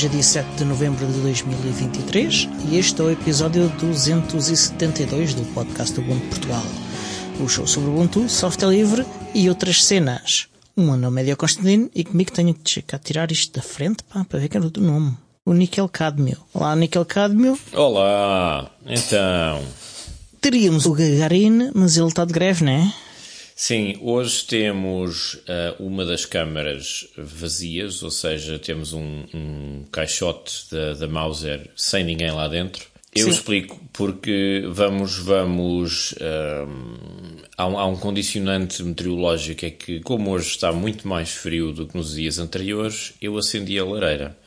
Hoje é dia 7 de novembro de 2023 e este é o episódio 272 do podcast Ubuntu Portugal. O show sobre Ubuntu, software livre e outras cenas. O meu nome é Diogo Constantino e comigo tenho que tirar isto da frente pá, para ver quem é o nome. O Nickel Cadmio. Olá, Nickel Cadmio. Olá, então. Teríamos o Gagarin, mas ele está de greve, não é? Sim, hoje temos uh, uma das câmaras vazias, ou seja, temos um, um caixote da, da Mauser sem ninguém lá dentro. Eu Sim. explico porque vamos, vamos. Um, há, um, há um condicionante meteorológico, é que, como hoje está muito mais frio do que nos dias anteriores, eu acendi a lareira.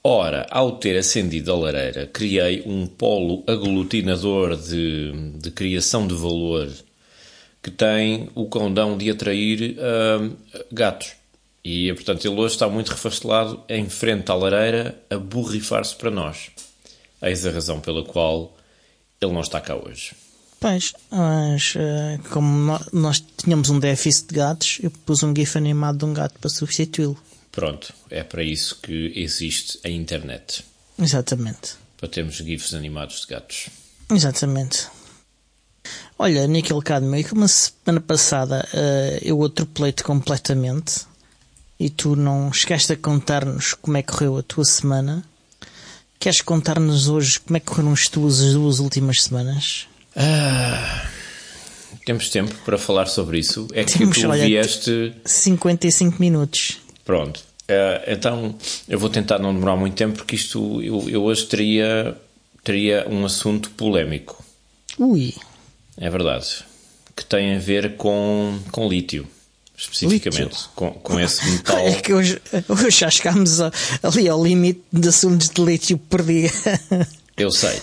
Ora, ao ter acendido a lareira, criei um polo aglutinador de, de criação de valor que tem o condão de atrair uh, gatos. E, portanto, ele hoje está muito refastelado em frente à lareira a borrifar-se para nós. Eis a razão pela qual ele não está cá hoje. Pois, mas uh, como nós tínhamos um déficit de gatos, eu pus um gif animado de um gato para substituí-lo. Pronto, é para isso que existe a internet. Exatamente. Para termos gifs animados de gatos. Exatamente. Olha, Nickel Cadmium, como semana passada uh, eu atropelei-te completamente e tu não chegaste a contar-nos como é que correu a tua semana. Queres contar-nos hoje como é que correram as tuas as duas últimas semanas? Ah, temos tempo para falar sobre isso. É que temos, tu olha, vieste. 55 minutos. Pronto. Uh, então eu vou tentar não demorar muito tempo porque isto eu, eu hoje teria, teria um assunto polémico. Ui. É verdade. Que tem a ver com, com lítio. Especificamente, com, com esse metal. É que hoje, hoje já chegámos a, ali ao limite de assuntos de lítio por dia. Eu sei.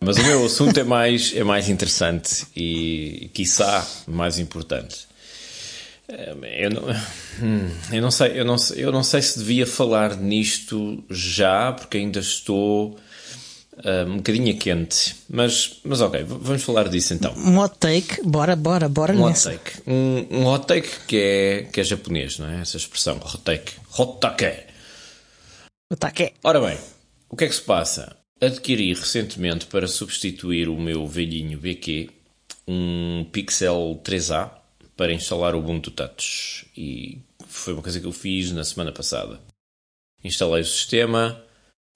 Mas o meu assunto é mais, é mais interessante e, quiçá, mais importante. Eu não, hum, eu não sei, eu não, eu não sei se devia falar nisto já, porque ainda estou uh, um bocadinho quente. Mas, mas ok, vamos falar disso então. Um hot take, bora, bora, bora um hot take. Um, um, hot take que é, que é japonês, não é? Essa expressão, hot take. Hot take. Hot Ora bem, o que é que se passa? Adquiri recentemente para substituir o meu velhinho BQ um Pixel 3A para instalar o Ubuntu Touch e foi uma coisa que eu fiz na semana passada. Instalei o sistema,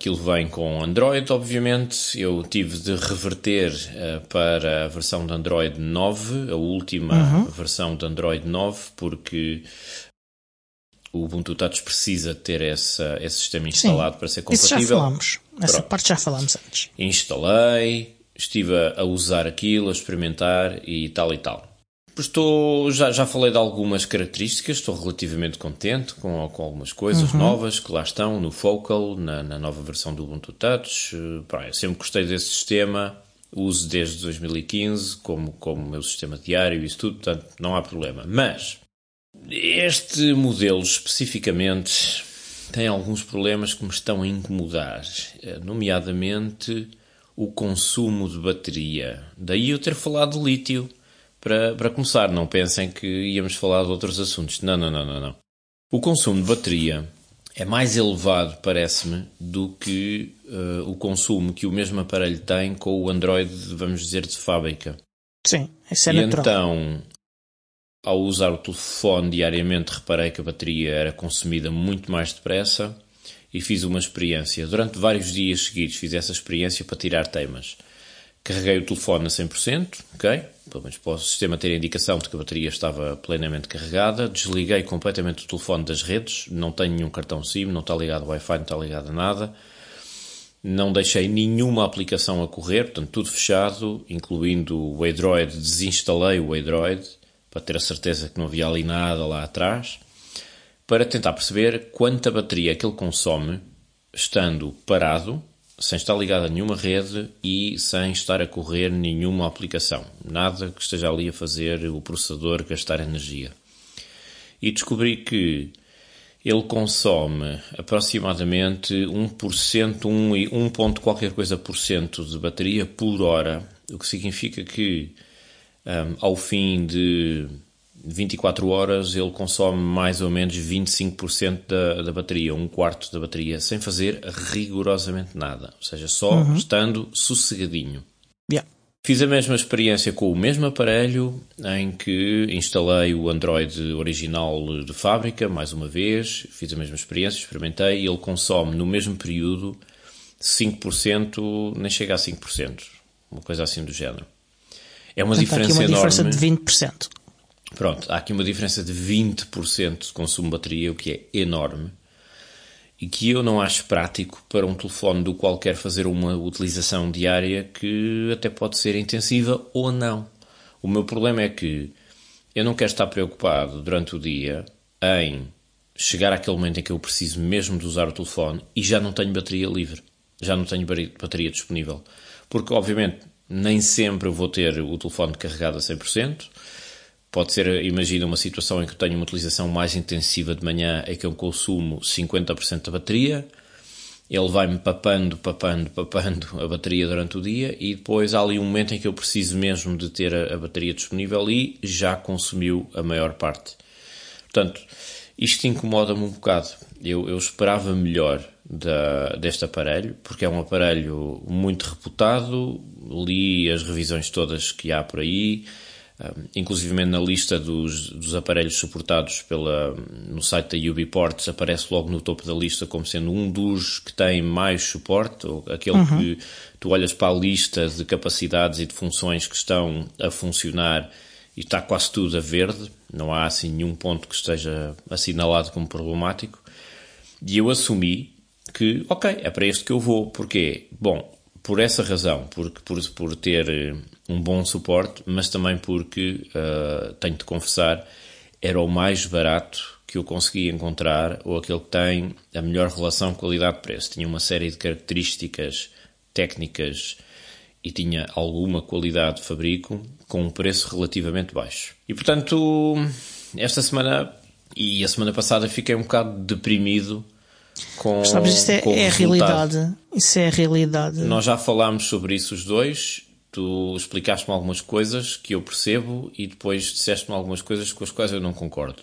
Aquilo vem com Android, obviamente. Eu tive de reverter uh, para a versão de Android 9, a última uhum. versão de Android 9, porque o Ubuntu Touch precisa ter essa, esse sistema instalado Sim, para ser compatível. Isso já falamos. Essa Pronto. parte já falámos antes. Instalei, estive a usar aquilo, a experimentar e tal e tal. Estou, já, já falei de algumas características, estou relativamente contente com, com algumas coisas uhum. novas que lá estão no Focal, na, na nova versão do Ubuntu Touch. Pá, eu sempre gostei desse sistema, uso desde 2015 como, como meu sistema diário e isso tudo, portanto não há problema. Mas este modelo especificamente tem alguns problemas que me estão a incomodar, eh, nomeadamente o consumo de bateria. Daí eu ter falado de lítio para, para começar, não pensem que íamos falar de outros assuntos. Não, não, não, não, não. O consumo de bateria é mais elevado, parece-me, do que uh, o consumo que o mesmo aparelho tem com o Android, vamos dizer, de fábrica. Sim, isso é e natural. então, ao usar o telefone diariamente, reparei que a bateria era consumida muito mais depressa e fiz uma experiência. Durante vários dias seguidos fiz essa experiência para tirar temas. Carreguei o telefone a 100%, ok? Pelo menos para o sistema ter a indicação de que a bateria estava plenamente carregada. Desliguei completamente o telefone das redes, não tenho nenhum cartão SIM, não está ligado ao Wi-Fi, não está ligado a nada. Não deixei nenhuma aplicação a correr, portanto, tudo fechado, incluindo o Android. Desinstalei o Android para ter a certeza que não havia ali nada lá atrás, para tentar perceber quanta bateria é que ele consome estando parado sem estar ligado a nenhuma rede e sem estar a correr nenhuma aplicação. Nada que esteja ali a fazer o processador gastar energia. E descobri que ele consome aproximadamente 1%, 1, 1 ponto qualquer coisa por cento de bateria por hora, o que significa que um, ao fim de 24 horas ele consome mais ou menos 25% da, da bateria, um quarto da bateria, sem fazer rigorosamente nada. Ou seja, só uhum. estando sossegadinho. Yeah. Fiz a mesma experiência com o mesmo aparelho em que instalei o Android original de fábrica, mais uma vez, fiz a mesma experiência, experimentei e ele consome no mesmo período 5%, nem chega a 5%, uma coisa assim do género. É uma Portanto, diferença aqui uma enorme. diferença de 20%. Pronto, há aqui uma diferença de 20% de consumo de bateria, o que é enorme e que eu não acho prático para um telefone do qual quer fazer uma utilização diária que até pode ser intensiva ou não. O meu problema é que eu não quero estar preocupado durante o dia em chegar àquele momento em que eu preciso mesmo de usar o telefone e já não tenho bateria livre, já não tenho bateria disponível. Porque, obviamente, nem sempre eu vou ter o telefone carregado a 100%. Pode ser, imagina, uma situação em que eu tenho uma utilização mais intensiva de manhã, em que eu consumo 50% da bateria, ele vai-me papando, papando, papando a bateria durante o dia e depois há ali um momento em que eu preciso mesmo de ter a, a bateria disponível e já consumiu a maior parte. Portanto, isto incomoda-me um bocado. Eu, eu esperava melhor da, deste aparelho, porque é um aparelho muito reputado, li as revisões todas que há por aí, inclusive na lista dos, dos, aparelhos suportados pela, no site da Ubiports aparece logo no topo da lista como sendo um dos que tem mais suporte, ou aquele uhum. que tu olhas para a lista de capacidades e de funções que estão a funcionar e está quase tudo a verde, não há assim nenhum ponto que esteja assinalado como problemático. E eu assumi que, ok, é para este que eu vou. Porquê? Bom, por essa razão, porque por, por ter um bom suporte, mas também porque, uh, tenho de confessar, era o mais barato que eu consegui encontrar ou aquele que tem a melhor relação qualidade-preço. Tinha uma série de características técnicas e tinha alguma qualidade de fabrico com um preço relativamente baixo. E portanto, esta semana e a semana passada fiquei um bocado deprimido com, Sabes, isso é, é a realidade. Isso é a realidade. Nós já falámos sobre isso os dois. Tu explicaste-me algumas coisas que eu percebo e depois disseste-me algumas coisas com as quais eu não concordo.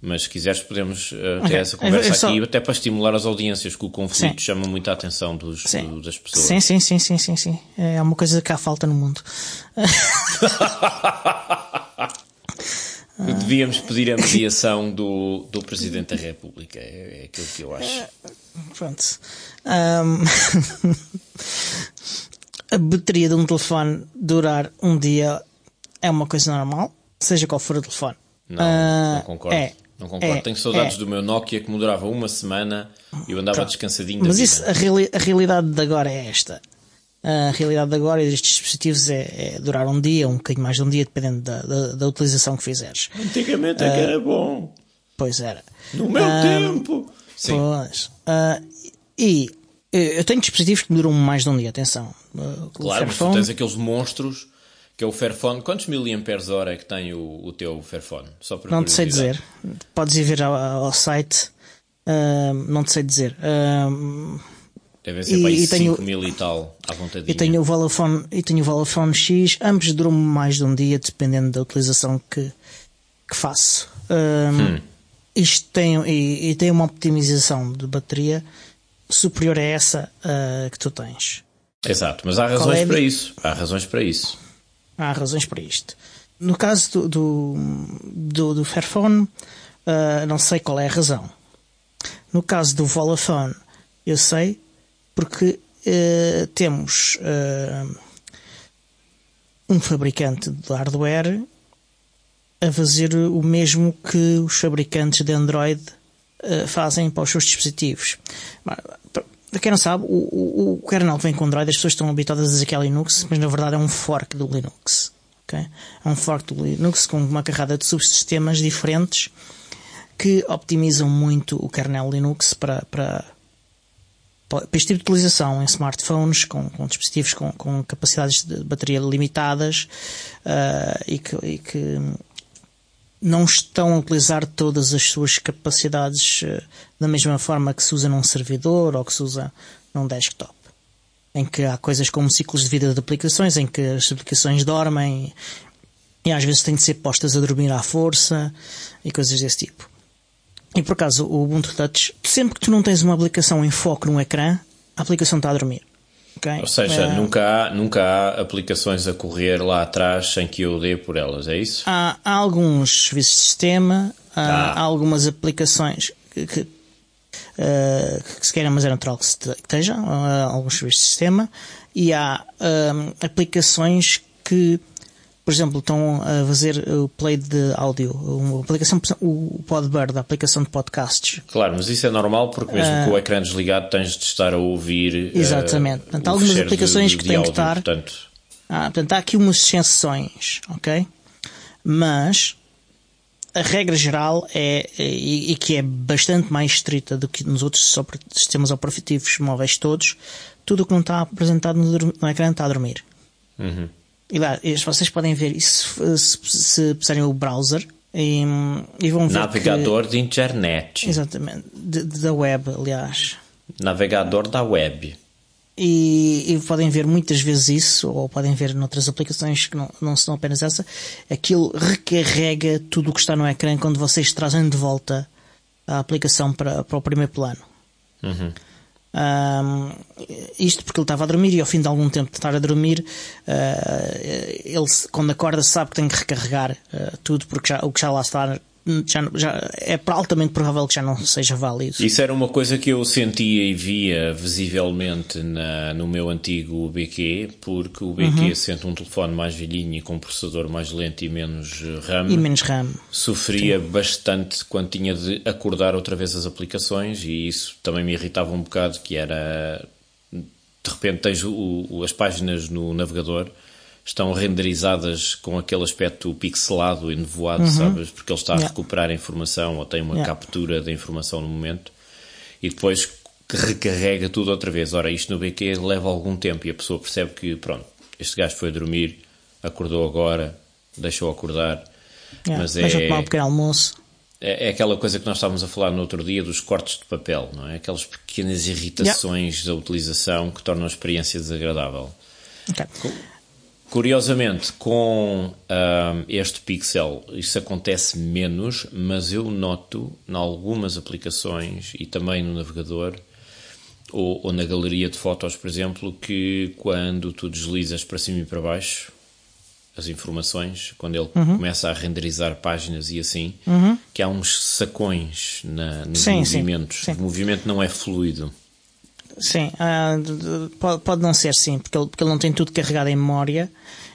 Mas se quiseres podemos uh, ter okay. essa conversa só... aqui até para estimular as audiências, que o conflito sim. chama muita atenção dos, do, das pessoas. Sim, sim, sim, sim, sim, sim. É uma coisa que há falta no mundo. Devíamos pedir a mediação do, do Presidente da República. É, é aquilo que eu acho. É, pronto. Um, a bateria de um telefone durar um dia é uma coisa normal, seja qual for o telefone. Não, uh, não concordo. É, não concordo. É, Tenho saudades é. do meu Nokia que me durava uma semana e eu andava Pronto. descansadinho. Mas isso, a, reali a realidade de agora é esta a realidade de agora destes dispositivos é, é, durar um dia, um bocadinho mais de um dia, dependendo da, da, da utilização que fizeres. Antigamente é uh, que era bom. Pois era. No meu uh, tempo. Sim. Pois. Uh, e eu tenho dispositivos que duram mais de um dia, atenção. Claro, mas tu tens aqueles monstros que é o Fairphone. Quantos miliamperes hora é que tem o, o teu Fairphone? Só para não te sei dizer. Podes ir ver ao, ao site. não te sei dizer. Devem ser e, e 5 mil e tal à vontade. E tenho o Vodafone, e tenho o Vodafone X, ambos duram mais de um dia, dependendo da utilização que, que faço. Um, hum. Isto tem, e, e, tem uma optimização de bateria superior a essa uh, que tu tens. Exato, mas há razões é para isso. Há razões para isso. Há razões para isto. No caso do, do, do, do Fairphone, uh, não sei qual é a razão. No caso do Vodafone, eu sei, porque uh, temos uh, um fabricante de hardware a fazer o mesmo que os fabricantes de Android fazem para os seus dispositivos. Para quem não sabe, o, o, o kernel vem com Android, as pessoas estão habituadas a dizer que é Linux, mas na verdade é um fork do Linux. Okay? É um fork do Linux com uma carrada de subsistemas diferentes que optimizam muito o kernel Linux para, para, para este tipo de utilização em smartphones, com, com dispositivos com, com, capacidades de bateria limitadas uh, e, que, e, que, não estão a utilizar todas as suas capacidades uh, da mesma forma que se usa num servidor ou que se usa num desktop. Em que há coisas como ciclos de vida de aplicações, em que as aplicações dormem e às vezes têm de ser postas a dormir à força e coisas desse tipo. E por acaso o Ubuntu Touch, sempre que tu não tens uma aplicação em foco no ecrã, a aplicação está a dormir. Okay? Ou seja, é... nunca, há, nunca há aplicações a correr lá atrás sem que eu dê por elas, é isso? Há, há alguns serviços de sistema, há, ah. há algumas aplicações que, que, uh, que se queira, mas é natural que estejam, uh, alguns serviços de sistema, e há uh, aplicações que por exemplo, estão a fazer o play de áudio, uma aplicação, o Podbird, a aplicação de podcasts. Claro, mas isso é normal porque mesmo uh, com o ecrã desligado tens de estar a ouvir. Eh, exatamente. Uh, portanto, há algumas aplicações de, que têm que estar. Portanto... Ah, portanto, há aqui umas exceções, ok? Mas a regra geral é, e, e, que é bastante mais estrita do que nos outros sistemas operativos móveis todos, tudo o que não está apresentado no, no ecrã está a dormir. Uhum. E lá, vocês podem ver isso se, se puserem o browser e, e vão ver. Navegador que, de internet. Exatamente. De, de, da web, aliás. Navegador da web. E, e, podem ver muitas vezes isso, ou podem ver noutras aplicações que não, não são apenas essa, aquilo recarrega tudo o que está no ecrã quando vocês trazem de volta a aplicação para, para o primeiro plano. Uhum. Um, isto porque ele estava a dormir e ao fim de algum tempo de estar a dormir, uh, ele quando acorda sabe que tem que recarregar uh, tudo porque já, o que já lá está já, já, é altamente provável que já não seja válido. Isso era uma coisa que eu sentia e via visivelmente na, no meu antigo BQ, porque o BQ, uhum. sendo um telefone mais velhinho e com um processador mais lento e menos RAM, e menos RAM. sofria Sim. bastante quando tinha de acordar outra vez as aplicações e isso também me irritava um bocado, que era de repente tens o, o, as páginas no navegador estão renderizadas com aquele aspecto pixelado e nevoado, uhum. sabes? Porque ele está yeah. a recuperar a informação ou tem uma yeah. captura da informação no momento e depois recarrega tudo outra vez. Ora, isto no BQ leva algum tempo e a pessoa percebe que, pronto, este gajo foi a dormir, acordou agora, deixou acordar. Yeah. Mas é. Tomar um pequeno almoço. É, é, aquela coisa que nós estávamos a falar no outro dia dos cortes de papel, não é? Aquelas pequenas irritações da utilização que tornam a experiência desagradável. Okay. Curiosamente, com uh, este pixel, isso acontece menos, mas eu noto em algumas aplicações e também no navegador ou, ou, na galeria de fotos, por exemplo, que quando tu deslizas para cima e para baixo as informações, quando ele uhum. começa a renderizar páginas e assim, uhum. que há uns sacões na, nos sim, movimentos. Sim, sim. O movimento não é fluido. Sim, uh, pode, pode não ser sim, porque ele, porque ele não tem tudo carregado em memória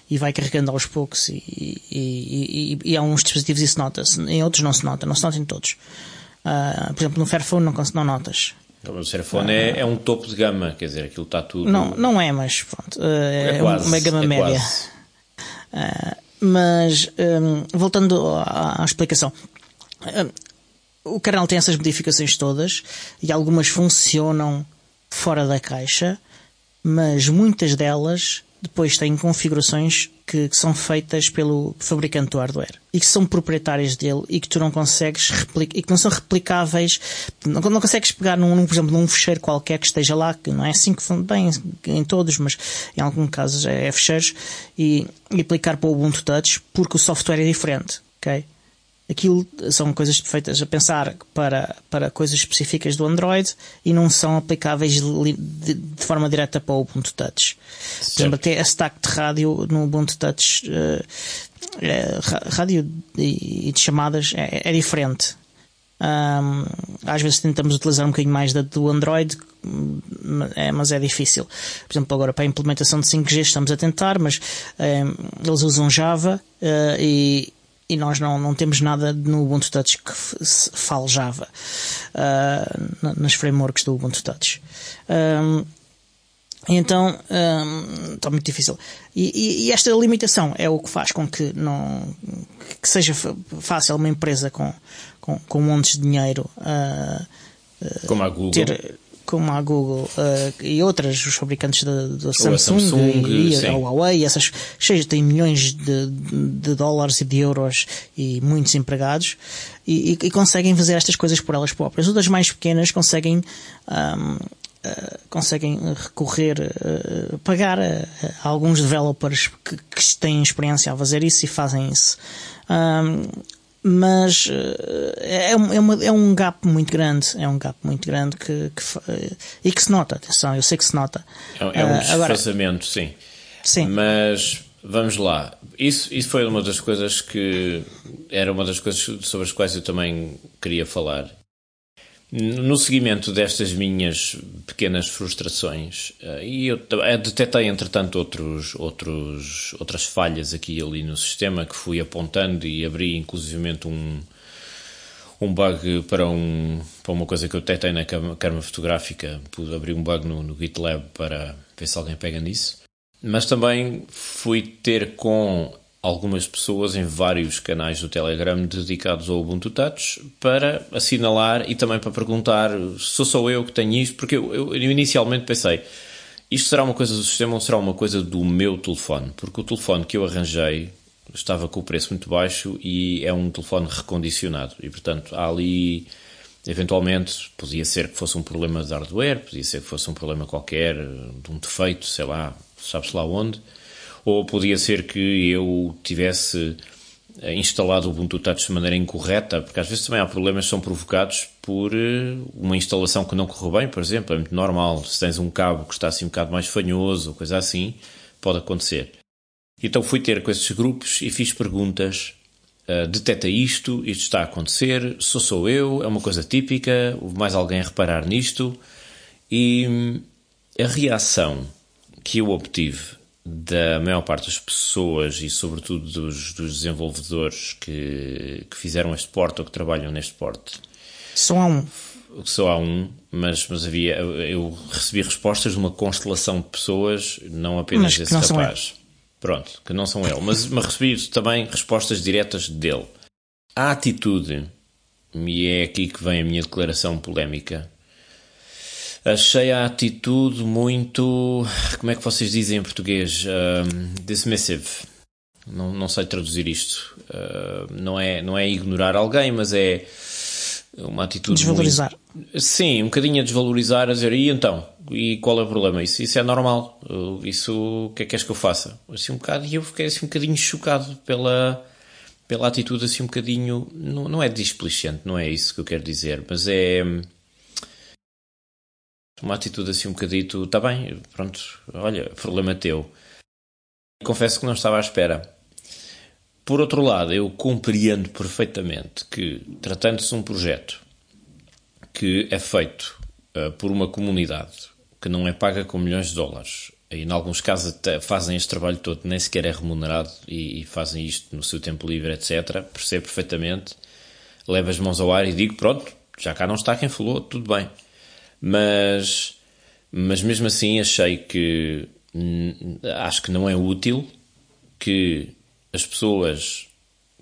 e vai carregando aos poucos e, e, e, e há uns dispositivos isso nota-se, em outros não se nota, não se nota em todos. Uh, por exemplo, no Fairphone não, não notas. O Fairphone uh, é, é, um topo de gama, quer dizer, aquilo está tudo. Não, não é, mas pronto, uh, é, é quase, uma gama é média. mas um, voltando à, à explicação, o canal tem essas modificações todas e algumas funcionam fora da caixa, mas muitas delas depois têm configurações que, que, são feitas pelo fabricante do hardware e que são proprietárias dele e que tu não consegues replicar e que não são replicáveis. Não, não consegues pegar num, num, por exemplo, num fecheiro qualquer que esteja lá, que não é assim que bem em todos, mas em alguns casos é, é fecheiros, e, e aplicar para o Ubuntu Touch porque o software é diferente. ok? Aquilo são coisas feitas a pensar para, para coisas específicas do Android e não são aplicáveis de, de, de forma direta para o Ubuntu Touch. Certo. Por exemplo, até a stack de rádio no Ubuntu Touch, uh, rádio e, de chamadas é, é diferente. Um, às vezes tentamos utilizar um bocadinho mais da do Android, é, mas é difícil. Por exemplo, agora para a implementação de 5G estamos a tentar, mas um, eles usam Java uh, e, e nós não, não temos nada no Ubuntu Touch que fale Java uh, nas frameworks do Ubuntu Touch. Um, então um, está muito difícil. E, e, e, esta limitação é o que faz com que não que seja fácil uma empresa com, com, com montes de dinheiro uh, como a Google ter, como a Google uh, e outras, os fabricantes da, da Samsung, Samsung, e, a Huawei, essas cheias têm milhões de, de dólares e de euros e muitos empregados e, e, e, conseguem fazer estas coisas por elas próprias. Outras mais pequenas conseguem um, uh, conseguem recorrer, uh, pagar a, a, alguns developers que, que, têm experiência a fazer isso e fazem isso. Um, mas é, é, uma, é um gap muito grande, é um gap muito grande que, que e que se nota, atenção, eu sei que se nota. É, é um desfazamento, sim. Sim. Mas vamos lá. Isso, isso foi uma das coisas que era uma das coisas sobre as quais eu também queria falar. No seguimento destas minhas pequenas frustrações, eh, e eu detetei entretanto outros, outros, outras falhas aqui e ali no sistema que fui apontando e abri inclusivamente um, um bug para, um, para uma coisa que eu detetei na câmara fotográfica, pude abrir um bug no, no GitLab para ver se alguém pega nisso. Mas também fui ter com algumas pessoas em vários canais do Telegram dedicados ao Ubuntu Touch para assinalar e também para perguntar se sou eu que tenho isto, porque eu, eu, eu, inicialmente pensei isto será uma coisa do sistema ou será uma coisa do meu telefone? Porque o telefone que eu arranjei estava com o preço muito baixo e é um telefone recondicionado. E portanto há ali eventualmente podia ser que fosse um problema de hardware, podia ser que fosse um problema qualquer, de um defeito, sei lá, sabe-se lá onde ou podia ser que eu tivesse eh, instalado o Ubuntu Touch de maneira incorreta, porque às vezes também há problemas que são provocados por eh, uma instalação que não correu bem, por exemplo, é muito normal, se tens um cabo que está assim um bocado mais fanhoso, ou coisa assim, pode acontecer. Então fui ter com esses grupos e fiz perguntas, uh, detecta isto, isto está a acontecer, sou sou eu, é uma coisa típica, houve mais alguém a reparar nisto, e hum, a reação que eu obtive da maior parte das pessoas e, sobretudo, dos, dos desenvolvedores que, que fizeram este porte ou que trabalham neste porte. Só há um. Só há um, mas, mas havia. Eu recebi respostas de uma constelação de pessoas, não apenas desse rapaz. Pronto, que não são ele. Mas, mas recebi também respostas diretas dele. A atitude, e é aqui que vem a minha declaração polémica, achei a atitude muito. Como é que vocês dizem em português? Uh, dismissive. Não, não sei traduzir isto. Uh, não, é, não é ignorar alguém, mas é uma atitude. Desvalorizar. Muito... Sim, um bocadinho a desvalorizar, a dizer, e então? E qual é o problema? Isso, isso é normal. Isso, o que é que queres que eu faça? Assim um bocado, e eu fiquei assim um bocadinho chocado pela, pela atitude, assim um bocadinho. Não, não é displicente, não é isso que eu quero dizer, mas é uma atitude assim um bocadito, está bem, pronto, olha, problema teu. Confesso que não estava à espera. Por outro lado, eu compreendo perfeitamente que, tratando-se de um projeto que é feito uh, por uma comunidade que não é paga com milhões de dólares, e em alguns casos até fazem este trabalho todo, nem sequer é remunerado e, e fazem isto no seu tempo livre, etc., percebo perfeitamente, levo as mãos ao ar e digo: pronto, já cá não está quem falou, tudo bem mas, mas mesmo assim achei que acho que não é útil que as pessoas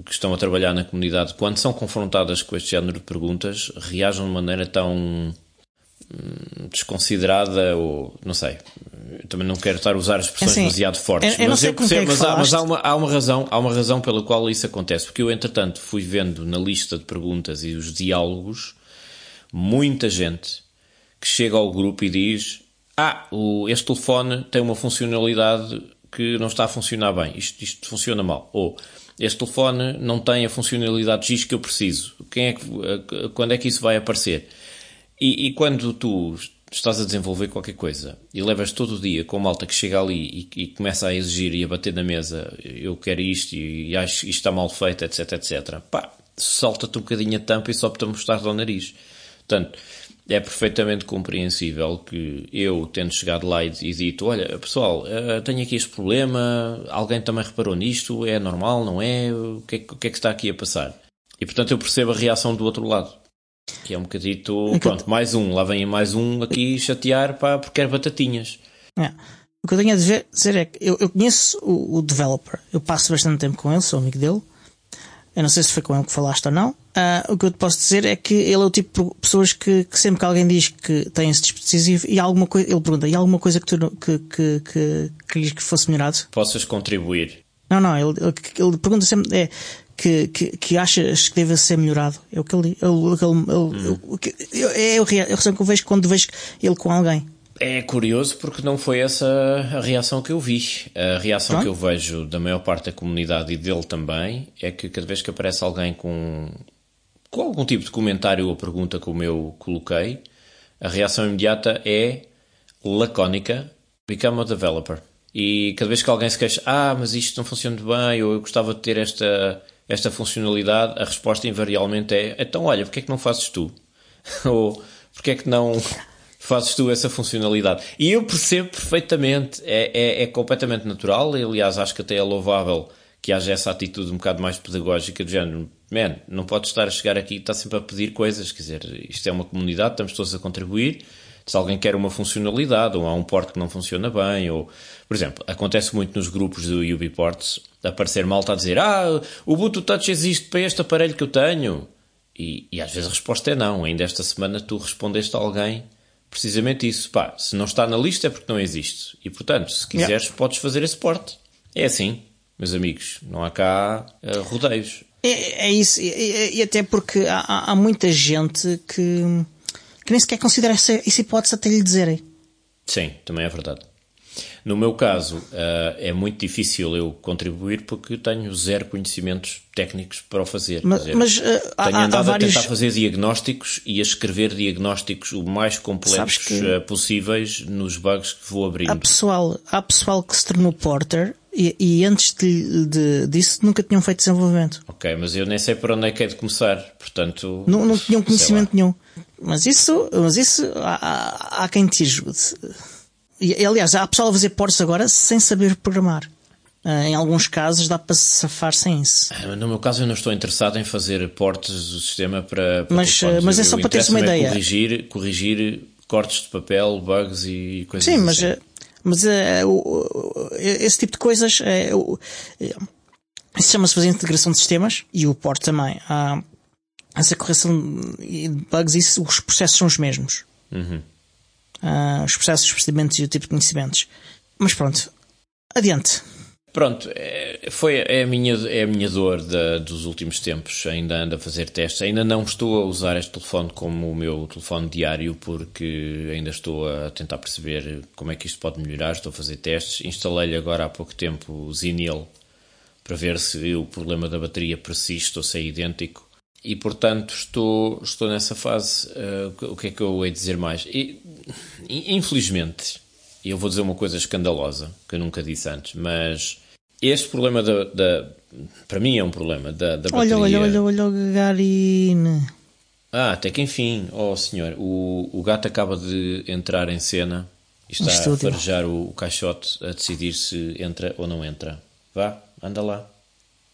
que estão a trabalhar na comunidade, quando são confrontadas com este género de perguntas, reajam de maneira tão hum, desconsiderada ou não sei. Eu também não quero estar a usar expressões assim, demasiado fortes, eu, eu mas eu percebo, é mas, há, mas há, uma, há uma razão, há uma razão pela qual isso acontece, porque eu entretanto fui vendo na lista de perguntas e os diálogos muita gente que chega ao grupo e diz: Ah, o, este telefone tem uma funcionalidade que não está a funcionar bem, isto, isto funciona mal. Ou este telefone não tem a funcionalidade X que eu preciso. Quem é que, quando é que isso vai aparecer? E, e quando tu estás a desenvolver qualquer coisa e levas todo o dia com malta que chega ali e, e, começa a exigir e a bater na mesa eu quero isto e, e acho isto está mal feito, etc, etc, pá, solta-te um bocadinho a tampa e só para mostrar ao nariz. Portanto, é perfeitamente compreensível que eu, tendo chegado lá e, dito: Olha, pessoal, uh, tenho aqui este problema, alguém também reparou nisto, é normal, não é? O que é, o que, é que está aqui a passar? E portanto eu percebo a reação do outro lado. Que é um bocadito, pronto, mais um, lá vem mais um aqui chatear pá, porque quer batatinhas. É. O que eu tenho a dizer, dizer é que eu, eu conheço o, o, developer, eu passo bastante tempo com ele, sou amigo dele. Eu não sei se foi com ele que falaste ou não. Uh, o que eu te posso dizer é que ele é o tipo de pessoas que, que sempre que alguém diz que tem esse dispositivo e alguma coisa, ele pergunta, e alguma coisa que, tu, que, que, que, que, que fosse melhorado? Possas contribuir. Não, não, ele, ele, ele pergunta sempre, é, que, que, que achas que deve ser melhorado. É o que ele, ele, ele, ele hum. é a reação que eu vejo quando vejo ele com alguém. É curioso porque não foi essa a reação que eu vi. A reação que eu vejo da maior parte da comunidade e dele também é que cada vez que aparece alguém com, com algum tipo de comentário ou pergunta como eu coloquei, a reação imediata é lacónica: become a developer. E cada vez que alguém se queixa, ah, mas isto não funciona bem, ou eu gostava de ter esta, esta funcionalidade, a resposta invariavelmente é: então olha, porque é que não fazes tu? ou porque é que não fazes tu essa funcionalidade. E eu percebo perfeitamente, é, é, é, completamente natural, e aliás acho que até é louvável que haja essa atitude um bocado mais pedagógica do género, man, não podes estar a chegar aqui e estar sempre a pedir coisas, quer dizer, isto é uma comunidade, estamos todos a contribuir, se alguém quer uma funcionalidade, ou há um port que não funciona bem, ou, por exemplo, acontece muito nos grupos do UbiPorts, aparecer malta a dizer, ah, o Ubuntu Touch existe para este aparelho que eu tenho, e, e às vezes a resposta é não, ainda esta semana tu respondeste a alguém precisamente isso. Pá, se não está na lista é porque não existe. E portanto, se quiseres, yeah. podes fazer esse porte. É assim, meus amigos. Não há cá uh, rodeios. É, é isso. E, até porque há, há, muita gente que, que nem sequer considera essa, essa hipótese até lhe dizerem. Sim, também é verdade. No meu caso, uh, é muito difícil eu contribuir porque tenho zero conhecimentos técnicos para o fazer. Mas, dizer, mas uh, tenho há, andado há vários... a tentar fazer diagnósticos e a escrever diagnósticos o mais completos que... possíveis nos bugs que vou abrindo. Há pessoal, há pessoal que se tornou porter e, e antes de, de, disso nunca tinham feito desenvolvimento. Ok, mas eu nem sei para onde é que é de começar, portanto... Não, não tinham conhecimento nenhum. Mas isso, mas isso há, há, há quem te ajude. E, aliás, há pessoal a fazer ports agora sem saber programar. Uh, em alguns casos dá para safar sem isso. Ah, no meu caso, eu não estou interessado em fazer portes do sistema para. para mas, uh, mas é só para teres uma ideia. Corrigir, corrigir cortes de papel, bugs e coisas Sim, assim. mas uh, esse tipo de coisas. Uh, isso chama-se fazer integração de sistemas e o port também. Há essa correção de bugs, isso, os processos são os mesmos. Uhum uh, os processos, os procedimentos e o tipo de conhecimentos. Mas pronto, adiante. Pronto, é, foi, é, a minha, é a minha dor dos últimos tempos. Ainda ando a fazer testes. Ainda não estou a usar este telefone como o meu telefone diário, porque ainda estou a tentar perceber como é que isto pode melhorar. Estou a fazer testes. Instalei-lhe agora há pouco tempo o Zinil para ver se o problema da bateria persiste ou se é idêntico. E portanto estou, estou nessa fase. Uh, o que é que eu hei dizer mais? E, Infelizmente, eu vou dizer uma coisa escandalosa que eu nunca disse antes, mas este problema da, da para mim é um problema da, da olha, bateria. Olha, olha, olha o Gagarine. Ah, até que enfim, oh senhor, o, o gato acaba de entrar em cena e está a farejar o, o caixote a decidir se entra ou não entra. Vá, anda lá.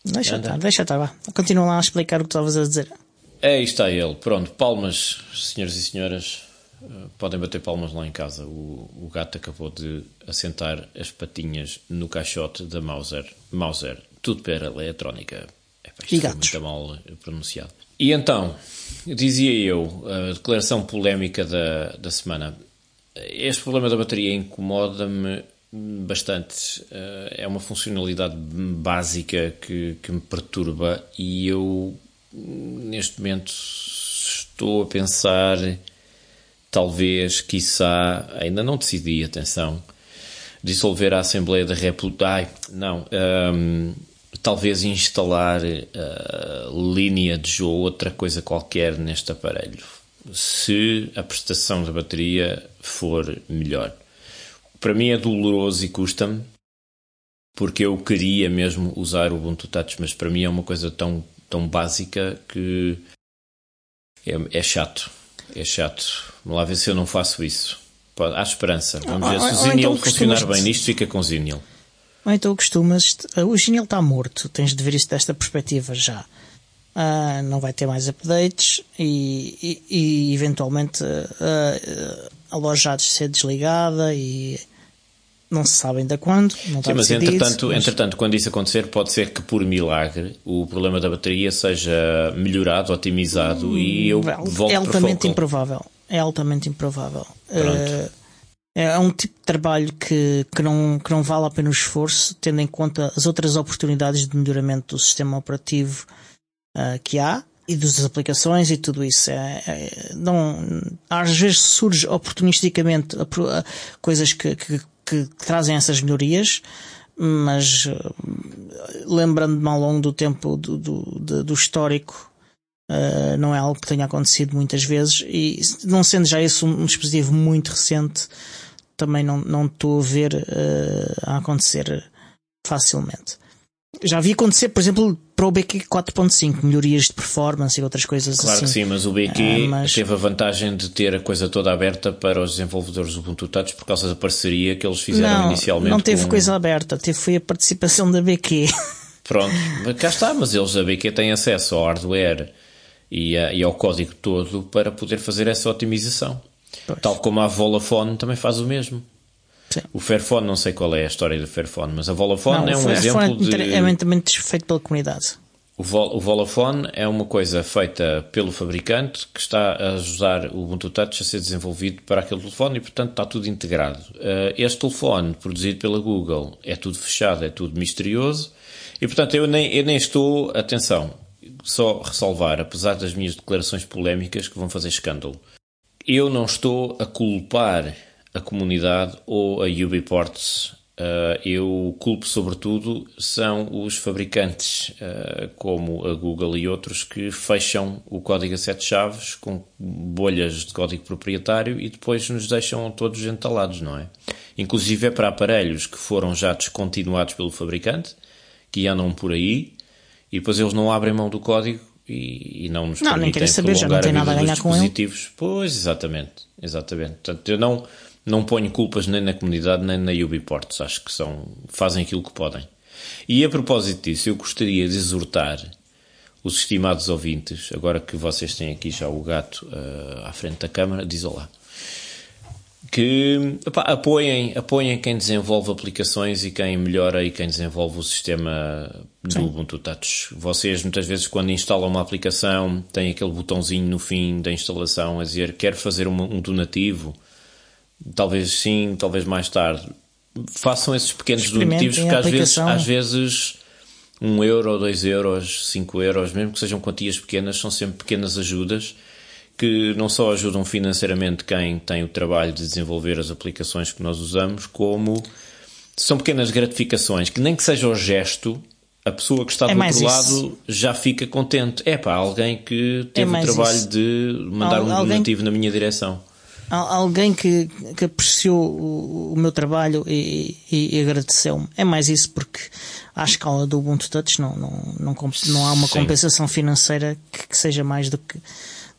Deixa anda. estar, deixa estar, vá. Continua lá a explicar o que estavas a dizer. Aí está ele, pronto, palmas, senhores e senhoras. Eh, podem bater palmas lá em casa. O, o, gato acabou de assentar as patinhas no caixote da Mauser. Mauser, tudo para eletrónica. É, e gatos. muito mal pronunciado. E então, dizia eu, a declaração polémica da, da semana. Este problema da bateria incomoda-me bastante. Eh, é uma funcionalidade básica que, que me perturba e eu, neste momento, estou a pensar talvez, quiçá, ainda não decidi, atenção, dissolver a Assembleia da República. Ai, não. Um, talvez instalar uh, linha de jogo, outra coisa qualquer neste aparelho. Se a prestação da bateria for melhor. Para mim é doloroso e custa-me, porque eu queria mesmo usar o Ubuntu Touch, mas para mim é uma coisa tão, tão básica que é, é chato é chato. Vamos lá ver se eu não faço isso. Há esperança. Vamos ver se o Zinil então funcionar bem nisto, fica com o Zinil. Ou então costumas. O Zinil está morto. Tens de ver isso desta perspectiva já. Uh, não vai ter mais updates e, e, e eventualmente uh, a loja há de ser desligada e não se sabe ainda quando. Não Sim, mas entretanto, mas... entretanto, quando isso acontecer, pode ser que por milagre o problema da bateria seja melhorado, otimizado hum, e eu well, volto É altamente improvável. É altamente improvável. Uh, é um tipo de trabalho que, que, não, que não vale a pena o esforço, tendo em conta as outras oportunidades de melhoramento do sistema operativo uh, que há e das aplicações e tudo isso. É, é, não, às vezes surge oportunisticamente coisas que, que, que trazem essas melhorias, mas lembrando-me ao longo do tempo do, do, do histórico Uh, não é algo que tenha acontecido muitas vezes e não sendo já isso um, um dispositivo muito recente também não, não estou a ver uh, a acontecer facilmente. Já vi acontecer, por exemplo, para o BQ 4.5, melhorias de performance e outras coisas claro assim. Claro que sim, mas o BQ uh, mas... teve a vantagem de ter a coisa toda aberta para os desenvolvedores do Ubuntu Touch por causa da parceria que eles fizeram não, inicialmente. Não teve com... coisa aberta, teve foi a participação da BQ. Pronto, cá está, mas eles, a BQ, têm acesso ao hardware e, a, e ao código todo para poder fazer essa otimização. Pois. Tal como a Volafone também faz o mesmo. Sim. O Fairphone, não sei qual é a história do Fairphone, mas a Volafone não, é um exemplo de... é também feito pela comunidade. O, Vol, o Volafone é uma coisa feita pelo fabricante que está a ajudar o Ubuntu Touch a ser desenvolvido para aquele telefone e, portanto, está tudo integrado. Uh, este telefone, produzido pela Google, é tudo fechado, é tudo misterioso e, portanto, eu nem, eu nem estou... Atenção, só ressalvar, apesar das minhas declarações polémicas que vão fazer escândalo, eu não estou a culpar a comunidade ou a Ubiports. Uh, eu culpo sobretudo são os fabricantes, uh, como a Google e outros, que fecham o código a sete chaves com bolhas de código proprietário e depois nos deixam todos entalados, não é? Inclusive é para aparelhos que foram já descontinuados pelo fabricante, que andam por aí, e depois eles não abrem mão do código e, e não nos não, permitem nem saber, já não tem nada a ganhar com ele. Pois, exatamente, exatamente. Portanto, eu não, não ponho culpas nem na comunidade nem na Ubiports, acho que são, fazem aquilo que podem. E a propósito disso, eu gostaria de exortar os estimados ouvintes, agora que vocês têm aqui já o gato uh, à frente da câmara, diz olá que opa, apoiem, apoiem quem desenvolve aplicações e quem melhora e quem desenvolve o sistema do Sim. Ubuntu Touch. Vocês muitas vezes quando instalam uma aplicação têm aquele botãozinho no fim da instalação a dizer quer fazer uma, um donativo, talvez sim, talvez mais tarde. Façam esses pequenos donativos porque às vezes, às vezes um euro, dois euros, cinco euros, mesmo que sejam quantias pequenas, são sempre pequenas ajudas que não só ajudam financeiramente quem tem o trabalho de desenvolver as aplicações que nós usamos, como são pequenas gratificações que nem que seja o gesto, a pessoa que está é do outro isso. lado já fica contente. É pá, alguém que teve é o trabalho isso. de mandar Al, um donativo na minha direção. Alguém que, que apreciou o, o meu trabalho e, e, e agradeceu-me. É mais isso porque à escala do Ubuntu Touch não, não, não, não há uma Sim. compensação financeira que, que seja mais do que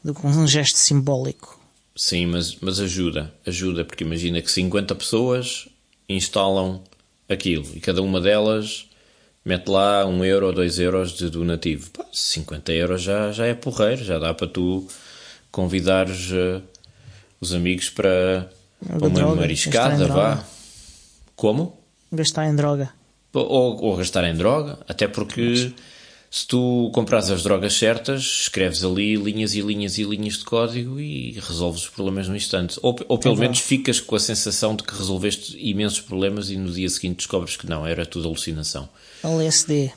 do que um gesto simbólico. Sim, mas, mas ajuda, ajuda, porque imagina que 50 pessoas instalam aquilo e cada uma delas mete lá um euro ou dois euros de donativo. Pá, 50 euros já, já é porreiro, já dá para tu convidares uh, os amigos para, para uma droga, mariscada, vá. Como? Gastar em droga. Ou, ou gastar em droga, até porque se tu compras as drogas certas, escreves ali linhas e linhas e linhas de código e resolves os problemas no instante. Ou, ou pelo é menos ficas com a sensação de que resolveste imensos problemas e no dia seguinte descobres que não, era tudo alucinação. LSD.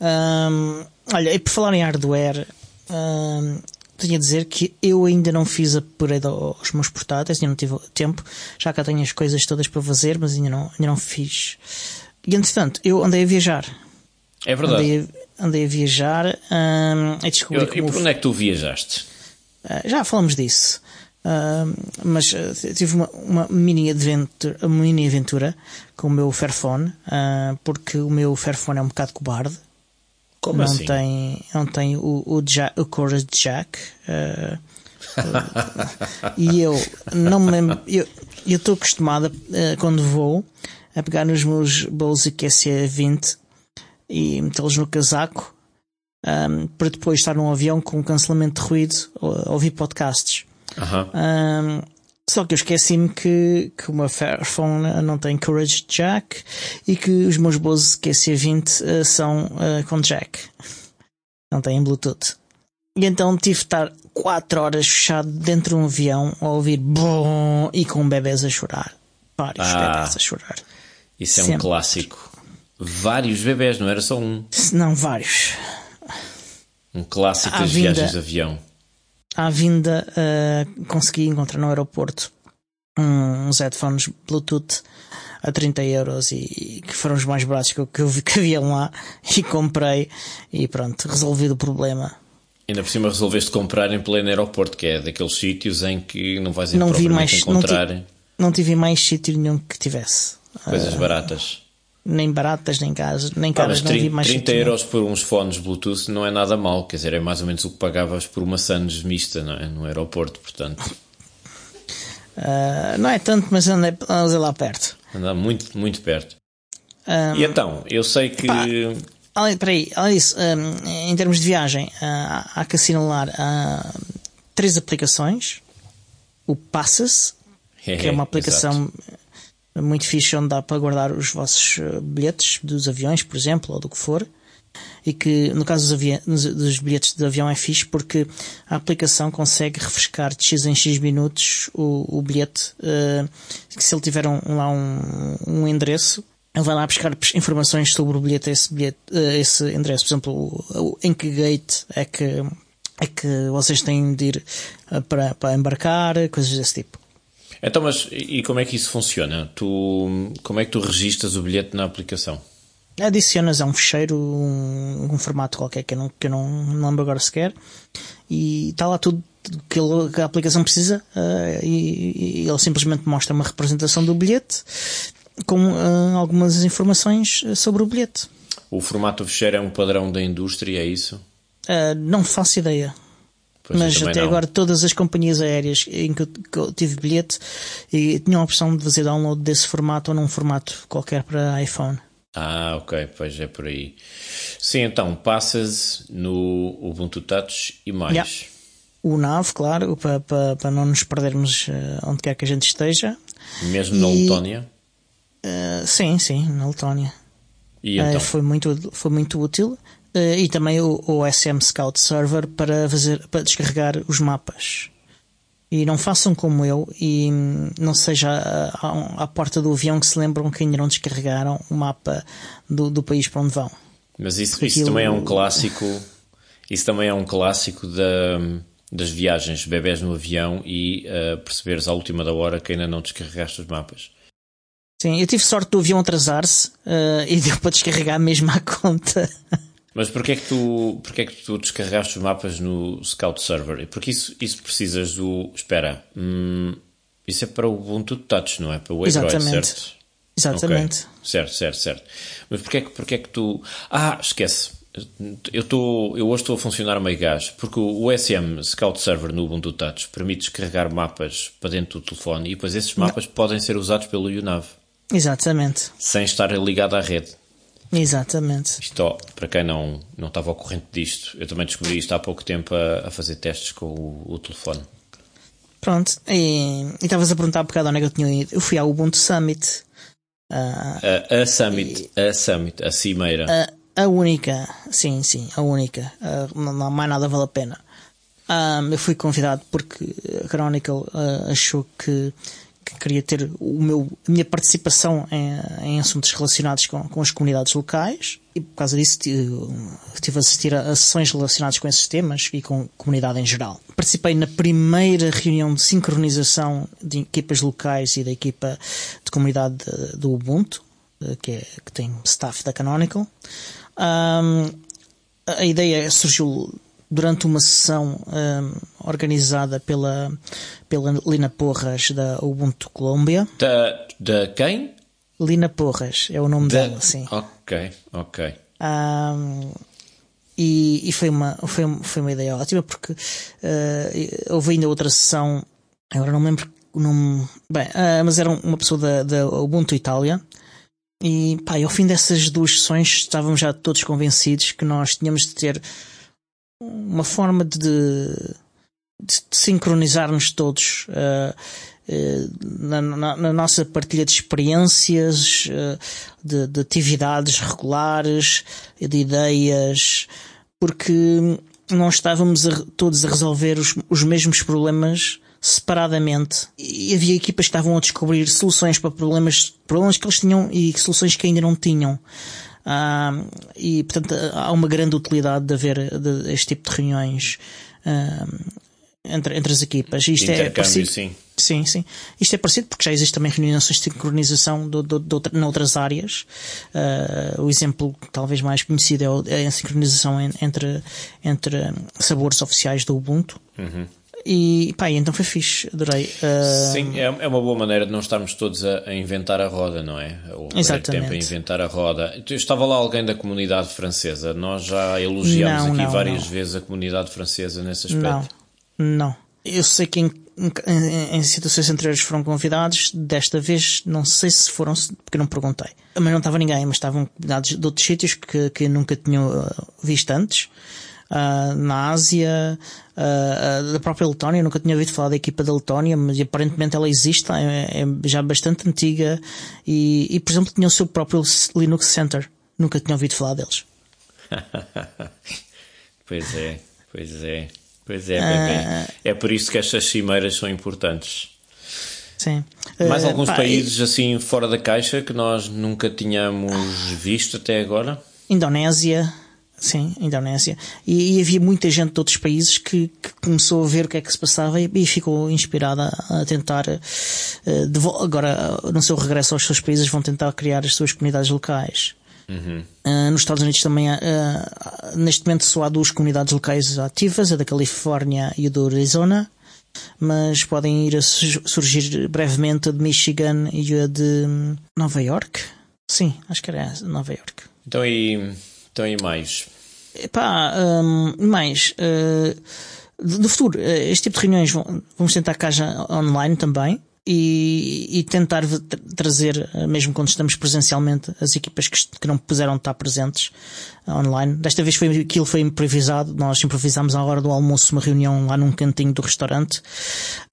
Hum, olha, e por falar em hardware, hum, tenho a dizer que eu ainda não fiz upgrade aos meus portáteis, ainda não tive tempo, já cá tenho as coisas todas para fazer, mas ainda não, ainda não fiz. E entretanto, eu andei a viajar. É verdade. Andei a, andei a viajar um, e descobri eu, E por onde é que tu viajaste? Uh, já falamos disso. Uh, mas uh, tive uma, uma, mini aventura, uma mini aventura com o meu Fairphone, porque o meu Fairphone é um bocado cobarde. Como não assim? Tem, não tem o, o, jack, o Courage Jack. e eu não me lembro. Eu estou acostumada, quando vou, a pegar nos meus Bose QC20 e metê-los no casaco um, para depois estar num avião com cancelamento de ruído ou ouvir podcasts. Um, só que eu esqueci-me que, que o meu Fairphone não tem Courage Jack e que os meus Bose QC20 uh, são uh, com Jack. Não têm Bluetooth. E então tive de estar 4 horas fechado dentro de um avião a ouvir bom e com bebés a chorar. Vários ah, bebés a chorar. Isso é Sempre. um clássico. Vários bebés, não era só um. Não, vários. Um clássico À das vinda- viagens de avião. À vinda, uh, consegui encontrar no aeroporto uns headphones Bluetooth a 30 euros e que foram os mais baratos que eu, que eu que haviam lá e comprei e pronto, resolvido o problema. Ainda por cima resolveste comprar em pleno aeroporto, que é daqueles sítios em que não vais Não vi mais, não, encontrar ti- não tive mais sítio nenhum que tivesse. coisas baratas. Nem baratas, nem caras, nem Ah, caras, mas não vi 30, mais 30 sítio nenhum. euros por uns fones Bluetooth não é nada mal, quer dizer, é mais ou menos o que pagavas por uma Sands mista, não é? No aeroporto, portanto, Uh, não é tanto, mas andei, andei lá perto. anda muito, muito perto. Um, E então, eu sei que. Pá. Além, peraí, além disso, hum, em termos de viagem, ah, há que assinalar ah, três aplicações. O Passes, que é uma aplicação muito fixe onde dá para guardar os vossos eh, bilhetes dos aviões, por exemplo, ou do que for. E que no caso dos, dos- bilhetes de avião é fixe porque a aplicação consegue refrescar de X em X minutos o, o bilhete. que se ele tiver um, lá um, um endereço, ele vai lá buscar informações sobre o bilhete, a esse, bilhete, eh, esse endereço. Por exemplo, o- o- em que gate é que, é que vocês têm de ir para, para embarcar, coisas desse tipo. Então, mas e como é que isso funciona? Tu, como é que tu registas o bilhete na aplicação? adicionas a um fecheiro, um, um formato qualquer que eu, não, que eu não me lembro agora sequer, e está lá tudo que, a aplicação precisa, eh, e, e ele simplesmente mostra uma representação do bilhete com eh, algumas informações eh, sobre o bilhete. O formato fecheiro é um padrão da indústria, é isso? Eh, não faço ideia. Mas até não. agora todas as companhias aéreas em que eu, que eu tive bilhete e tinham a opção de fazer download desse formato ou num formato qualquer para iPhone. Ah, ok, pois é por aí. Sim, então, passas no Ubuntu Touch e mais. Yeah. O NAV, claro, para, para, para não nos perdermos eh, onde quer que a gente esteja. Mesmo na E- Letónia. Eh, sim, sim, na Letónia. E então? foi, muito, foi muito útil. Eh, e também o, o SM Scout Server para, fazer, para descarregar os mapas. E não façam como eu e hum, não seja à, à- à porta do avião que se lembram que ainda não descarregaram o mapa do, do país para onde vão. Mas isso, isso Aquilo- também é um clássico. Isso também é um clássico da, das viagens, bebés no avião e eh, perceberes à última da hora que ainda não descarregaste os mapas. Sim, eu tive sorte do avião atrasar-se eh, e deu para descarregar mesmo à conta. Mas porquê é que tu, porquê é que tu descarregaste os mapas no Scout Server? Porque isso, isso precisas do. Espera, hum, isso é para o Ubuntu Touch, não é? Para o Android, Exatamente. certo? Exatamente. Ok, Certo, certo, certo. Mas porquê é que, porquê é que tu. Ah, esquece. Eu, estou, eu hoje estou a funcionar meio gás, porque o SM Scout Server no Ubuntu Touch permite descarregar mapas para dentro do telefone e depois esses mapas podem ser usados pelo UNAV, Exatamente. sem estar ligado à rede. Exatamente. Isto, para quem não, não estava ao corrente disto, eu também descobri isto há pouco tempo a, a fazer testes com o, o telefone. Pronto. E e estavas a perguntar um bocado onde é que eu tinha ido. Eu fui ao Ubuntu Summit. Ah, A, a Summit, a Summit, a cimeira. a, a única, sim, sim, a única. Ah, não, mais nada vale a pena. Ah, eu fui convidado porque a Chronicle ah, achou que, que queria ter o meu, a minha participação em, em assuntos relacionados com, com as comunidades locais e por causa disso ti- tive a assistir a, a sessões relacionadas com esses temas e com a comunidade em geral. Participei na primeira reunião de sincronização de equipas locais e da equipa de comunidade de- do Ubuntu, eh, que, é, que tem staff da Canonical. A a ideia surgiu durante uma sessão ahm, organizada pela, pela Lina Porras da Ubuntu Colômbia. Da, da quem? Lina Porras é o nome Da, dela, sim. Ok, ok. Ahm, e, e foi, uma, foi, foi uma ideia ótima porque eh, houve ainda outra sessão, agora não me lembro o nome, bem, ah, mas era uma pessoa da, da Ubuntu Itália. E pá, e ao fim dessas duas sessões estávamos já todos convencidos que nós tínhamos de ter uma forma de, de, de sincronizarmos todos ah, eh, na, na- na nossa partilha de experiências, eh, de, de atividades regulares, de ideias, porque nós estávamos a- todos a resolver os, os mesmos problemas separadamente e havia equipas que estavam a descobrir soluções para problemas, problemas que eles tinham e soluções que ainda não tinham. Uh, e, portanto, há uma grande utilidade de haver de, este tipo de reuniões uh, entre, entre as equipas. Isto é parecido, sim. Sim, sim. Isto é parecido porque já existe também reuniões de sincronização de, de outra, noutras áreas. Uh, o exemplo talvez mais conhecido é, é a sincronização entre, entre sabores oficiais do Ubuntu. Uhum. E pá, então foi fixe, adorei. Uh... Sim, é, é uma boa maneira de não estarmos todos a, a inventar a roda, não é? Ou Exatamente. tempo a inventar a roda. Estava lá alguém da comunidade francesa, nós já elogiamos não, aqui não, várias não. vezes a comunidade francesa nesse aspecto. Não, não. Eu sei que em, em, em, situações anteriores foram convidados, desta vez não sei se foram, porque não perguntei. Mas não estava ninguém, mas estavam convidados de outros sítios que, que nunca tinham visto antes uh, na Ásia, uh, da própria Letónia. Eu nunca tinha ouvido falar da equipa da Letónia, mas aparentemente ela existe, é, é já bastante antiga e, e, por exemplo, tinha o seu próprio Linux Center. Nunca tinha ouvido falar deles. pois é, pois é. Pois é, bem, é por isso que estas cimeiras são importantes. Sim. Mais alguns pá, países e... assim fora da caixa que nós nunca tínhamos visto até agora? Indonésia, Sim, Indonésia. E, e, havia muita gente de outros países que, que, começou a ver o que é que se passava e, e ficou inspirada a, tentar, uh, agora, no seu regresso aos seus países, vão tentar criar as suas comunidades locais. Uhum. Uh, nos Estados Unidos também há, uh, neste momento só há duas comunidades locais ativas, a da Califórnia e a do Arizona, mas podem ir a surgir brevemente a de Michigan e a de Nova York. Sim, acho que era Nova York. Então e então e mais? Epá, um, mais. Uh, do futuro, uh, este tipo de reuniões vamos tentar cá já online também e, e tentar trazer, uh, mesmo quando estamos presencialmente, as equipas que, que não puderam estar presentes uh, online. Desta vez foi, aquilo foi improvisado, nós improvisámos à hora do almoço uma reunião lá num cantinho do restaurante.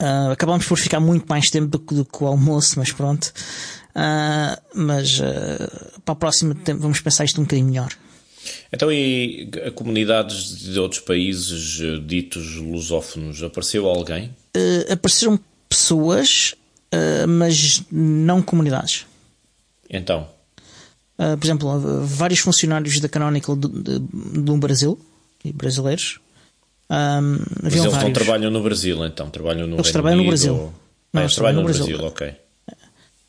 Uh, acabámos por ficar muito mais tempo do, do que o almoço, mas pronto. mas para a próxima vamos pensar isto um bocadinho melhor. Então, e comunidades de outros países eh, ditos lusófonos, apareceu alguém? Uh, apareceram pessoas, uh, mas não comunidades. Então? Uh, por exemplo, vários funcionários da Canonical do, do, do Brasil, e brasileiros. Um, mas eles vários. não trabalham no Brasil, então? Trabalham no eles Reino trabalham Unido, no Brasil. Ou... Não, ah, eles trabalham no Brasil, Brasil ok.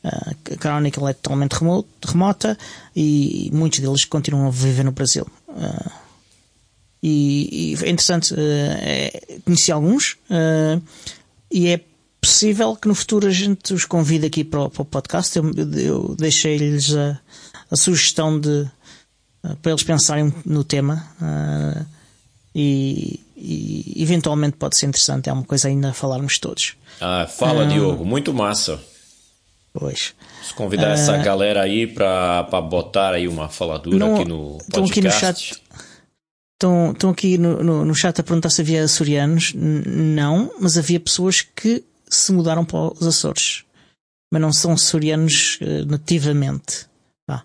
Uh, a Chronicle é totalmente remota e muitos deles continuam a viver no Brasil. Uh, e, e, é interessante, uh, é, conheci alguns e é possível que no futuro a gente os convide aqui para o, para o podcast. Eu, eu deixei-lhes a, a, sugestão de para eles pensarem no tema e, e, eventualmente pode ser interessante. É uma coisa ainda a falarmos todos. Ah, fala, Diogo, muito massa. Pois. Se convidar uh, essa ah, galera aí para botar aí uma faladura não, aqui no podcast. Estão aqui no chat. Estão, estão aqui no, no, no, chat a perguntar se havia açorianos. Não, mas havia pessoas que se mudaram para os Açores. Mas não são açorianos uh, nativamente. Ah.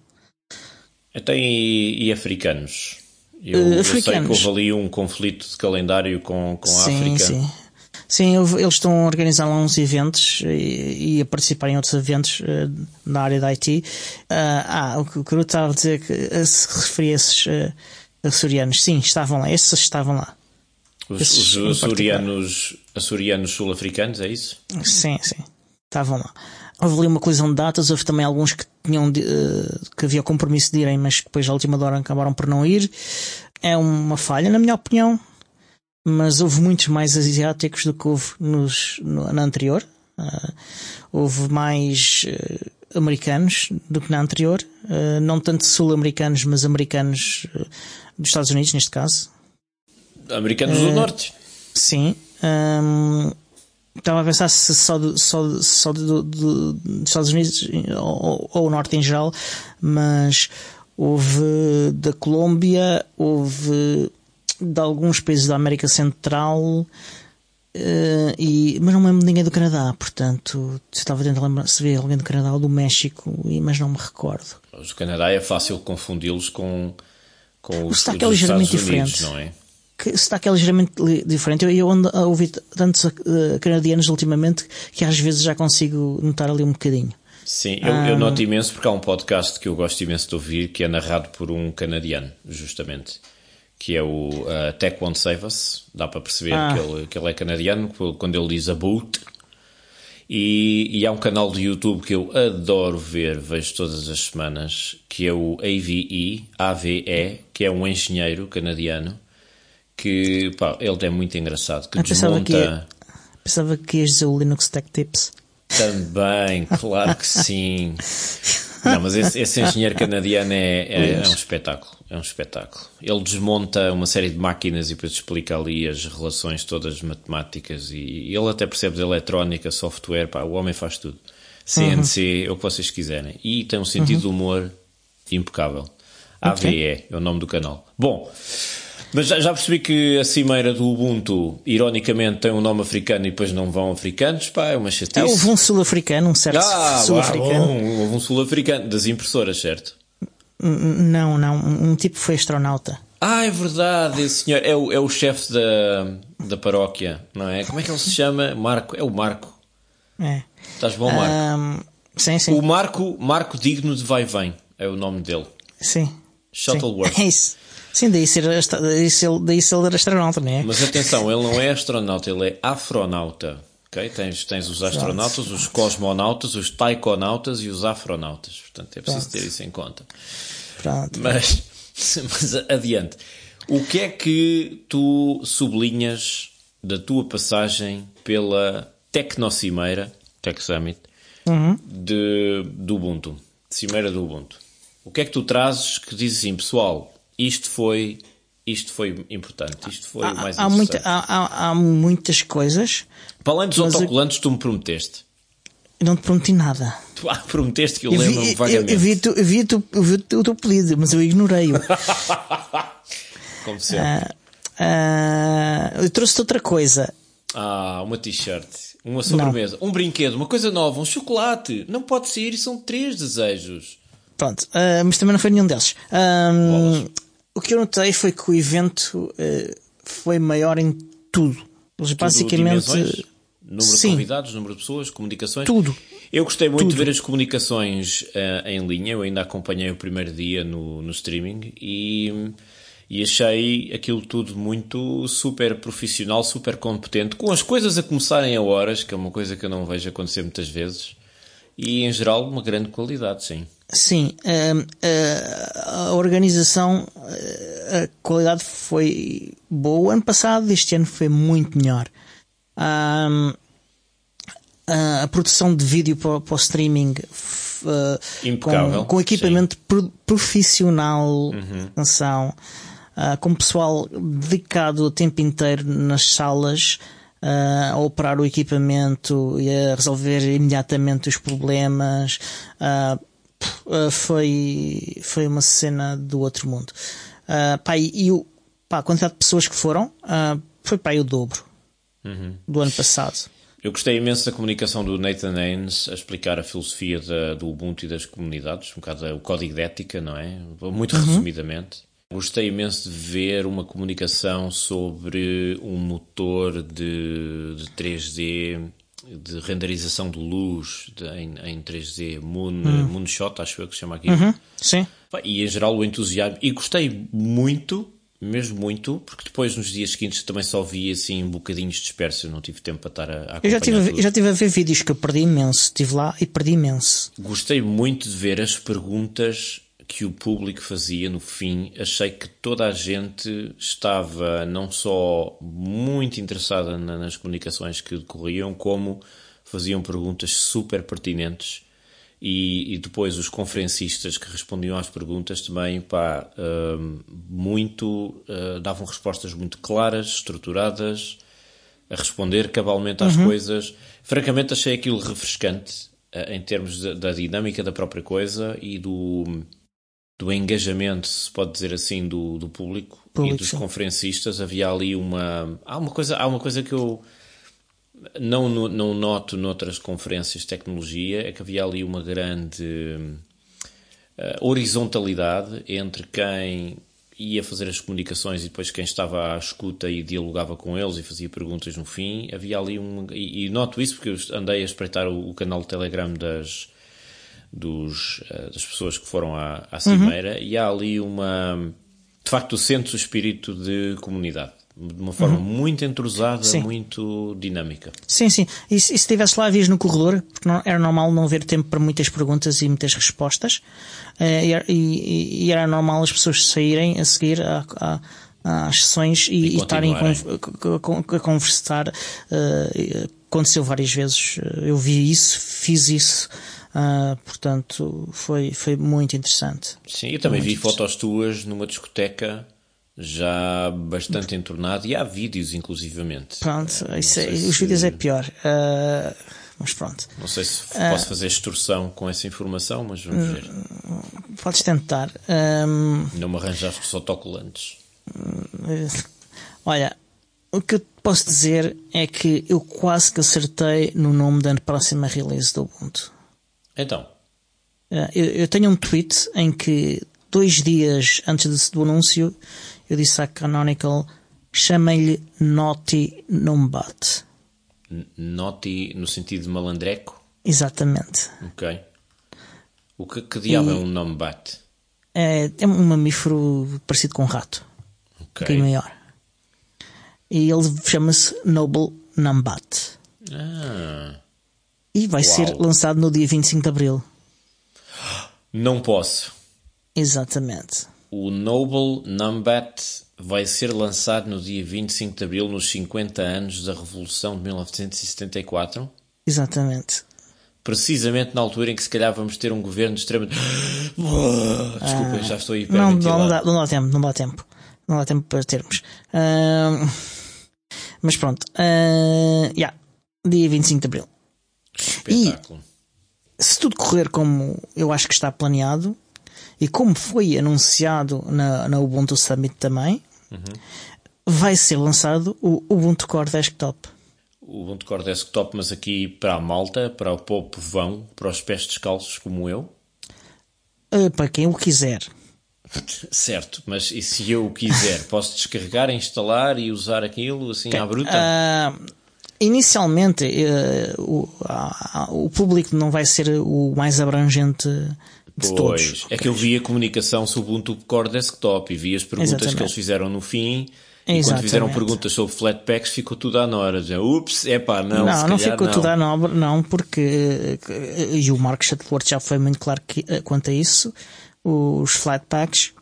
Então, e, e africanos? Eu, uh, africanos? eu sei que houve ali um conflito de calendário com, com a sim, África. Sim, sim. Sim, eles estão a organizar lá uns eventos e, e a participar em outros eventos uh, na área da IT. Uh, ah, o que eu estava a dizer que uh, se referia a esses uh, açorianos, sim, estavam lá, esses estavam lá. Os, esses os açorianos, açorianos sul-africanos, é isso? Sim, sim, estavam lá. Houve ali uma colisão de datas, houve também alguns que tinham de, que havia compromisso de irem, mas depois à última hora acabaram por não ir. É uma falha, na minha opinião mas houve muitos mais asiáticos do que houve nos, no, na anterior. Uh, houve mais uh, americanos do que na anterior, uh, não tanto sul-americanos, mas americanos dos Estados Unidos, neste caso. Americanos do Norte. Sim. Um, estava a pensar se só, do, só, só do, do, dos Estados Unidos ou, ou o Norte em geral, mas houve da Colômbia, houve de alguns países da América Central, uh, e, mas não me lembro de ninguém do Canadá, portanto, estava a tentar lembrar se havia alguém do Canadá ou do México, mas não me recordo. Os do Canadá é fácil confundi-los com, com os, o sotaque é ligeiramente Unidos, diferente. não é? Que o sotaque é ligeiramente diferente. Eu, eu ando a ouvir tantos uh, canadianos ultimamente que às vezes já consigo notar ali um bocadinho. Sim, eu, eu noto imenso porque há um podcast que eu gosto imenso de ouvir que é narrado por um canadiano, justamente, que é o uh, Tech Won't Save Us. Dá para perceber Ah. que, ele, que ele é canadiano quando ele diz a boot. E, e há um canal de YouTube que eu adoro ver, vejo todas as semanas, que é o AVE, AVE, que é um engenheiro canadiano que pá, ele é muito engraçado, que Eu pensava que desmonta. Pensava que ias dizer o Linux Tech Tips. Também, claro que sim. Não, mas esse, esse engenheiro canadiano é, é, é um espetáculo. É um espetáculo. Ele desmonta uma série de máquinas e depois explica ali as relações todas matemáticas e ele até percebe de eletrónica, software, pá, o homem faz tudo. CNC, é o que vocês quiserem. E tem um sentido de humor impecável. AVE é o nome do canal. Bom, mas já, já percebi que a cimeira do Ubuntu, ironicamente, tem um nome africano e depois não vão africanos, pá, é uma chatice. Ah, houve um sul-africano, um certo Ah, sul-africano. bom, houve um sul-africano das impressoras, certo? Não, não, um um tipo foi astronauta. Ah, é verdade, esse senhor é o, é o chefe da, da paróquia, não é? Como é que ele se chama? Marco, é o Marco. É. Estás bom, Marco? Ahm, sim, sim. O Marco, Marco Digno de Vai Vem, é o nome dele. Sim. Shuttleworth. Sim. É isso. Sim, daí ser, daí ser, daí ser ele era astronauta, não é? Mas atenção, ele não é astronauta, ele é afronauta. ok? Tens, tens os astronautas, os cosmonautas, os taikonautas e os afronautas. Portanto, é preciso ter isso em conta. Pronto. Mas, mas adiante. O que é que tu sublinhas da tua passagem pela Tecnocimeira, Tech Summit, de, do Ubuntu? Cimeira do Ubuntu. O que é que tu trazes que diz assim, pessoal, isto foi, isto foi importante, isto foi o mais Há, muita, há, há, há muitas coisas. Para além dos mas eu- autocolantes, tu me prometeste. Eu não te prometi nada. Tu ah, prometeste que eu Eu vi, lembro-me eu, vagamente. eu vi, tu- eu vi, tu- eu vi o teu pedido, mas eu ignorei-o. Como sempre. Ah, eu trouxe-te outra coisa. Ah, uma t-shirt, uma sobremesa, um brinquedo, uma coisa nova, um chocolate. Não pode ser e são três desejos. Pronto, ah, mas também não foi nenhum deles. Ah, Bolas. O que eu notei foi que o evento ah, foi maior em tudo. Eles Tudo, basicamente. número sim. de convidados, número de pessoas, comunicações. Tudo. Eu gostei muito de ver as comunicações eh, em linha. Eu ainda acompanhei o primeiro dia no, no streaming e, e achei aquilo tudo muito super profissional, super competente, com as coisas a começarem a horas, que é uma coisa que eu não vejo acontecer muitas vezes, e em geral uma grande qualidade, sim. Sim, ah, ah, a organização, ah, a qualidade foi boa. Ano passado, este ano foi muito melhor. Ah, a produção de vídeo para, o streaming Impecável, com, com equipamento pro- profissional, atenção, ah, com pessoal dedicado o tempo inteiro nas salas ah, a operar o equipamento e a resolver imediatamente os problemas. Ah, ah, foi, foi uma cena do outro mundo. Ah, pá, e, o, pá, a quantidade de pessoas que foram ah, foi pá, o dobro do ano passado. Eu gostei imenso da comunicação do Nathan Haynes a explicar a filosofia da- do Ubuntu e das comunidades, um bocado o código de ética, não é? Muito resumidamente. Gostei imenso de ver uma comunicação sobre um motor de, de 3D, de renderização de luz de- em, em 3D, Moon, Moonshot, acho eu que se chama aqui. Sim. Pá, E em geral o entusiasmo. E gostei muito, mesmo muito, porque depois nos dias seguintes também só vi assim bocadinhos dispersos. Eu não tive tempo para estar a, a Eu já tudo. eu já tive a ver vídeos que eu perdi imenso. Estive lá e perdi imenso. Gostei muito de ver as perguntas que o público fazia no fim. Achei que toda a gente estava não só muito interessada na- nas comunicações que decorriam, como faziam perguntas super pertinentes. E, e depois os conferencistas que respondiam às perguntas também, pá, hum, muito, uh, davam respostas muito claras, estruturadas, a responder cabalmente às coisas. Francamente, achei aquilo refrescante eh, em termos da, da dinâmica da própria coisa e do, do engajamento, se pode dizer assim, do, do público, Público, e dos sim. conferencistas. Havia ali uma. Há uma coisa, há uma coisa que eu não, não noto noutras conferências de tecnologia, é que havia ali uma grande eh, horizontalidade entre quem ia fazer as comunicações e depois quem estava à escuta e dialogava com eles e fazia perguntas no fim. Havia ali um. E, e noto isso porque eu andei a espreitar o, o canal de Telegram das, dos, uh, das pessoas que foram à, à cimeira, uhum. e há ali uma. De facto, sentes o espírito de comunidade de uma forma uhum. muito entrosada, sim. muito dinâmica. Sim, sim. E, e se estivesse lá, vias no corredor, porque não, era normal não haver tempo para muitas perguntas e muitas respostas, uh, e, e, era normal as pessoas saírem a seguir a, a às sessões e, e estarem a, a conversar. Uh, aconteceu várias vezes. Eu vi isso, fiz isso. Uh, portanto, foi, foi muito interessante. Sim, eu também vi fotos tuas numa discoteca já bastante entornado e há vídeos inclusivamente. Pronto, é, os vídeos é pior. Uh, mas pronto. Não sei se posso fazer extorsão com essa informação, mas vamos ver. Podes tentar. Um, Não me arranjaste os autocolantes. Olha, o que eu posso dizer é que eu quase que acertei no nome da próxima release do Ubuntu. Então. Uh, eu, eu tenho um tweet em que dois dias antes do anúncio eu disse à Canonical chamem-lhe Naughty Numbat. Naughty no sentido de malandreco? Exatamente. Ok. O que, que diabo e é um Numbat? É, é um mamífero parecido com um rato. Ok. Um maior. E ele chama-se Noble Numbat. Ah. E vai Uau. ser lançado no dia 25 de Abril. Não posso. Exatamente. O Noble Numbat vai ser lançado no dia 25 de Abril, nos 50 anos da Revolução de 1974. Exatamente. Precisamente na altura em que se calhar vamos ter um governo de extrema. Desculpa, ah, já estou aí não, não, dá, não dá tempo, não dá tempo. Não dá tempo para termos. Uh, mas pronto. Uh, yeah, dia 25 de Abril. Espetáculo. E se tudo correr como eu acho que está planeado, e como foi anunciado na, na Ubuntu Summit também, uhum. vai ser lançado o Ubuntu Core Desktop. O Ubuntu Core Desktop, mas aqui para a malta, para o povo vão, para os pés descalços como eu? Uh, para quem o quiser. Certo, mas e se eu o quiser, posso descarregar, instalar e usar aquilo assim à bruta? Uh, inicialmente, uh, o, o público não vai ser o mais abrangente de pois, todos. É que eu vi a comunicação sobre o Ubuntu Core Desktop e vi as perguntas Exatamente. que eles fizeram no fim. E quando fizeram perguntas sobre Flatpaks ficou tudo à nora. Ups, é pá, não. Não, não ficou não. tudo à nora, não, porque. E o Mark Shuttleworth já foi muito claro que, eh, quanto a isso. Os Flatpaks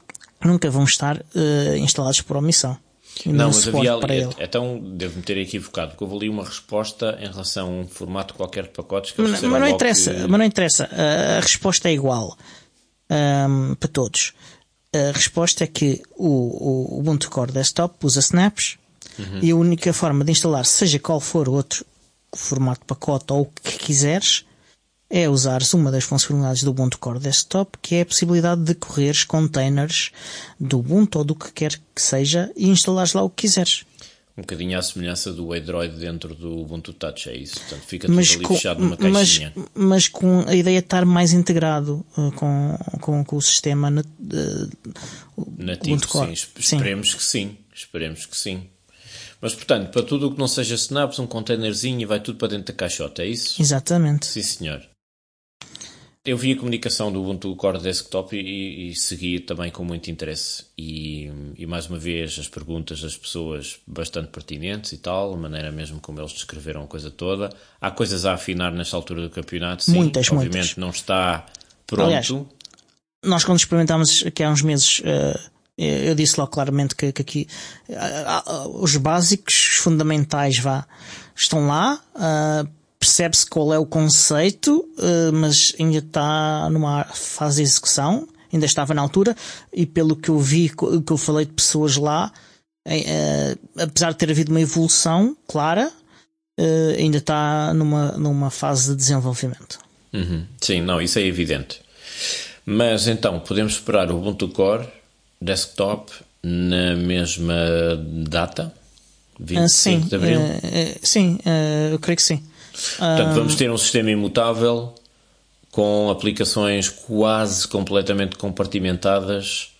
nunca vão estar uh, instalados por omissão. Não, mas havia ali, então devo-me ter equivocado, porque houve ali uma resposta em relação a um formato qualquer de pacotes que mas, mas não interessa, que... mas não interessa, a, a resposta é igual um, para todos. A resposta é que o, o Ubuntu Core Desktop usa snaps uhum. e a única forma de instalar, seja qual for o outro formato de pacote ou o que quiseres, é usares uma das funcionalidades do Ubuntu Core Desktop, que é a possibilidade de correres containers do Ubuntu ou do que quer que seja e instalares lá o que quiseres. Um bocadinho à semelhança do Android dentro do Ubuntu Touch, é isso? Portanto, fica tudo mas ali com, fechado numa caixinha. Mas, mas, com a ideia de estar mais integrado uh, com, com, com, o sistema uh, nativo, sim. Esperemos sim. que sim. Esperemos que sim. Mas, portanto, para tudo o que não seja snaps, um containerzinho e vai tudo para dentro da caixota, é isso? Exatamente. Sim, senhor. Eu vi a comunicação do Ubuntu Core Desktop e, e segui também com muito interesse. E, e, mais uma vez, as perguntas das pessoas bastante pertinentes e tal, a maneira mesmo como eles descreveram a coisa toda. Há coisas a afinar nesta altura do campeonato, sim. Muitas, Obviamente muitas. não está pronto. Aliás, nós quando experimentámos aqui há uns meses, uh, eu disse logo claramente que, que aqui uh, uh, os básicos, os fundamentais, vá, estão lá percebe-se qual é o conceito, eh, mas ainda está numa fase de execução, ainda estava na altura, e pelo que eu vi, que eu falei de pessoas lá, eh, apesar de ter havido uma evolução clara, eh, ainda está numa, numa fase de desenvolvimento. Uhum. Sim, não, isso é evidente. Mas então, podemos esperar o Ubuntu Core Desktop na mesma data? 25 sim, de Abril? Uh, sim, uh, eu creio que sim. Portanto, vamos ter um sistema imutável com aplicações quase completamente compartimentadas,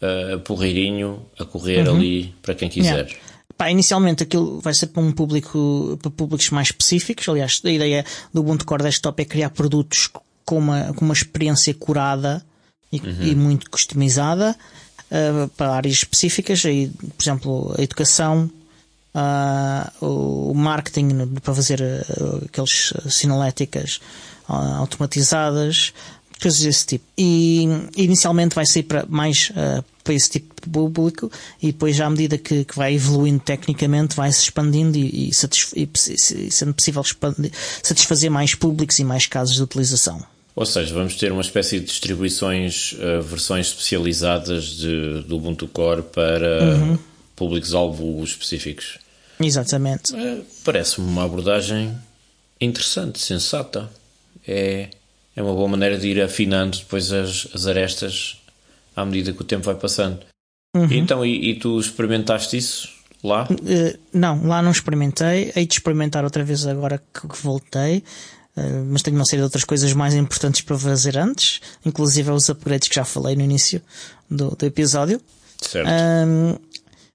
uh, porreirinho, a correr uhum. ali para quem quiser. Yeah. Pá, inicialmente aquilo vai ser para um público, para públicos mais específicos. Aliás, a ideia do Ubuntu Core Desktop é criar produtos com uma, com uma experiência curada e, uhum. e muito customizada uh, para áreas específicas, aí, por exemplo, a educação, uh, o marketing para fazer uh, aqueles sinaléticas automatizadas, coisas desse tipo. E inicialmente vai sair para mais uh, para esse tipo de público e depois à medida que, que vai evoluindo tecnicamente vai se expandindo e, e, e sendo possível expandir, satisfazer mais públicos e mais casos de utilização. Ou seja, vamos ter uma espécie de distribuições, uh, versões especializadas de, do Ubuntu Core para uhum. Públicos-alvo específicos. Exatamente. É, Parece-me uma abordagem interessante, sensata. É é uma boa maneira de ir afinando depois as, as arestas à medida que o tempo vai passando. Uhum. Então, e, e, tu experimentaste isso lá? Uh, não, lá não experimentei. Hei de experimentar outra vez agora que, que voltei. Uh, mas tenho uma série de outras coisas mais importantes para fazer antes, inclusive os upgrades que já falei no início do, do episódio. Certo. Um,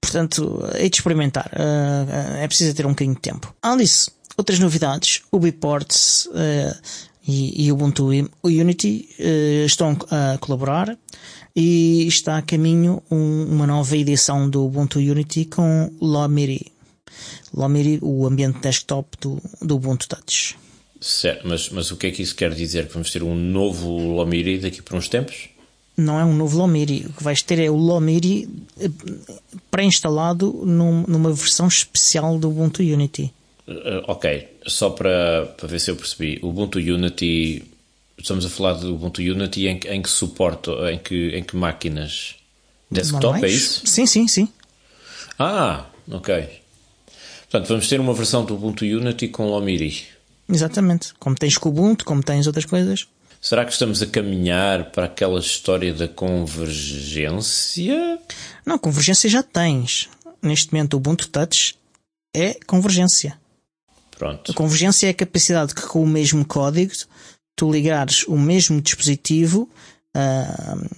portanto, hei de experimentar. Uh, é preciso ter um bocadinho de tempo. Além disso, outras novidades. O Biports uh, e, e Ubuntu Unity uh, estão a colaborar e está a caminho um, uma nova edição do Ubuntu Unity com Lomiri. Lomiri, o ambiente desktop do, do Ubuntu Touch. Certo, mas, mas o que é que isso quer dizer? Que vamos ter um novo Lomiri daqui por uns tempos? Não é um novo Lomiri. O que vais ter é o Lomiri eh, pré-instalado num, numa versão especial do Ubuntu Unity. Uh, ok, só para, para ver se eu percebi. O Ubuntu Unity, estamos a falar do Ubuntu Unity em, em que suporte, em que, em que máquinas? Desktop, é isso? Sim, sim, sim. Ah, ok. Portanto, vamos ter uma versão do Ubuntu Unity com Lomiri. Exatamente. Como tens com o Ubuntu, como tens outras coisas. Será que estamos a caminhar para aquela história da convergência? Não, convergência já tens. Neste momento, o Ubuntu Touch é convergência. Pronto. A convergência é a capacidade que com o mesmo código tu ligares o mesmo dispositivo uh,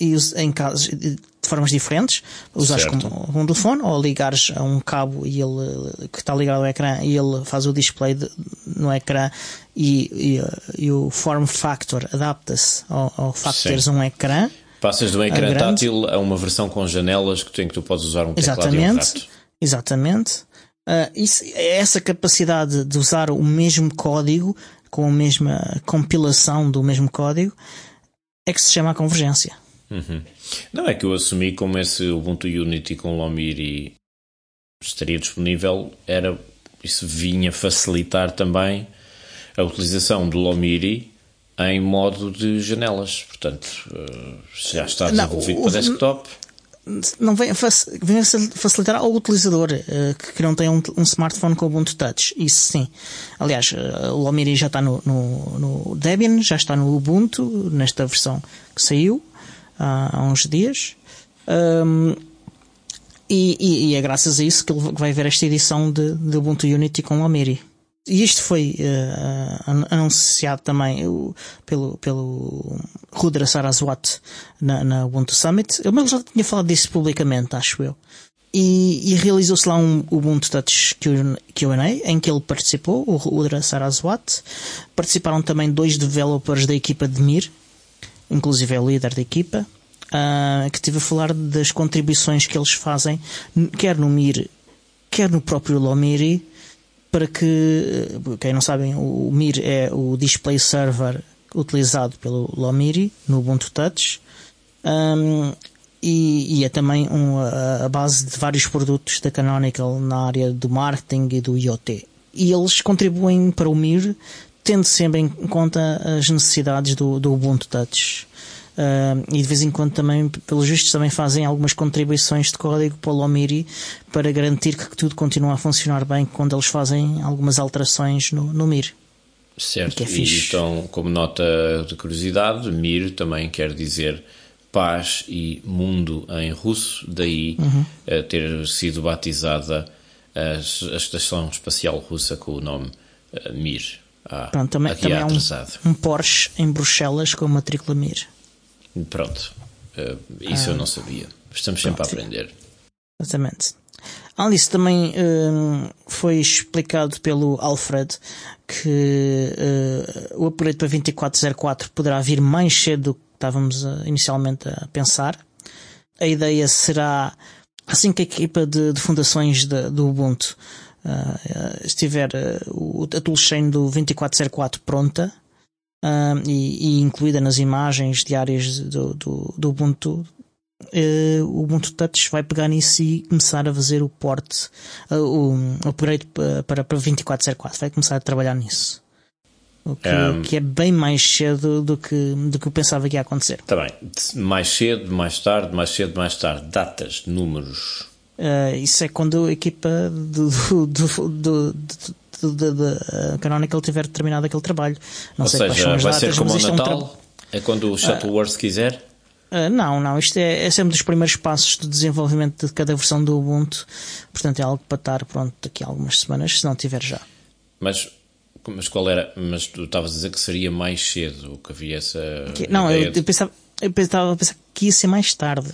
e em casos de formas diferentes, usares como um telefone ou ligares a um cabo e ele que está ligado ao ecrã e ele faz o display de, no ecrã e, e, e, o form factor adapta-se ao, ao facto de teres um ecrã. Passas de um ecrã tátil a uma versão com janelas que, tem, que tu podes usar um teclado exatamente, e um rato. Exatamente. Uh, isso, é essa capacidade de usar o mesmo código, com a mesma compilação do mesmo código, é que se chama a convergência. Uhum. Não é que eu assumi como esse Ubuntu Unity com Lomiri estaria disponível, era isso vinha facilitar também a utilização do Lomiri em modo de janelas. Portanto, ah, já está desenvolvido Não, o, para desktop não vem, vem facilitar ao utilizador uh, que não tem um, um, smartphone com Ubuntu Touch. Isso sim. Aliás, uh, o Almiri já está no, no, no, Debian, já está no Ubuntu, nesta versão que saiu há, há uns dias. Um, e, e, e, é graças a isso que ele vai ver esta edição de, de Ubuntu Unity com o Almiri. E isto foi uh, anunciado também uh, pelo, pelo Rudra Saraswat na, na Ubuntu Summit. Eu já tinha falado disso publicamente, acho eu. E, e realizou-se lá um Ubuntu Touch Q&A em que ele participou, o Rudra Saraswat. Participaram também dois developers da equipa de Mir, inclusive é o líder da equipa, uh, que estive a falar das contribuições que eles fazem, quer no Mir, quer no próprio Lomiri, para que, quem não sabem, o Mir é o display server utilizado pelo Lomiri no Ubuntu Touch um, e, e, é também um, a, a, base de vários produtos da Canonical na área do marketing e do IoT. E eles contribuem para o Mir tendo sempre em conta as necessidades do, do Ubuntu Touch. E de vez em quando também, pelos vistos, também fazem algumas contribuições de código para o Lomiri para garantir que tudo continua a funcionar bem quando eles fazem algumas alterações no, no Mir. Certo, é e então, como nota de curiosidade, Mir também quer dizer paz e mundo em russo, daí uhum. uh, ter sido batizada a, a, Estação Espacial Russa com o nome uh, Mir. Ah, Pronto, também, também é um, um Porsche em Bruxelas com matrícula Mir. Pronto. Uh, isso ah, eu não sabia. Estamos sempre pronto. a aprender. Exatamente. Além disso, também uh, foi explicado pelo Alfred que uh, o upgrade para 2404 poderá vir mais cedo do que estávamos uh, inicialmente a pensar. A ideia será assim que a equipa de, de fundações de, do Ubuntu estiver a toolchain do 2404 pronta e, e, incluída nas imagens diárias do, do, do Ubuntu uh, o Ubuntu Touch vai pegar nisso e começar a fazer o port, uh, o upgrade para, para 2404, vai começar a trabalhar nisso. O que, um, que, é bem mais cedo do que, do que eu pensava que ia acontecer. Está bem. Mais cedo, mais tarde, mais cedo, mais tarde. Datas, números. Uh, isso é quando a equipa do, do, do, do da Canonical tiver terminado aquele trabalho. Não Ou sei seja, vai datas, ser como o Natal? É, um é quando o Shuttleworth uh, quiser? Uh, não, não. Isto é, é sempre dos primeiros passos de desenvolvimento de cada versão do Ubuntu. Portanto, é algo para estar pronto daqui a algumas semanas, se não tiver já. Mas, mas qual era? Mas tu estavas a dizer que seria mais cedo que havia essa. Que, não, eu, de... eu, pensava, eu pensava a pensar que ia ser mais tarde.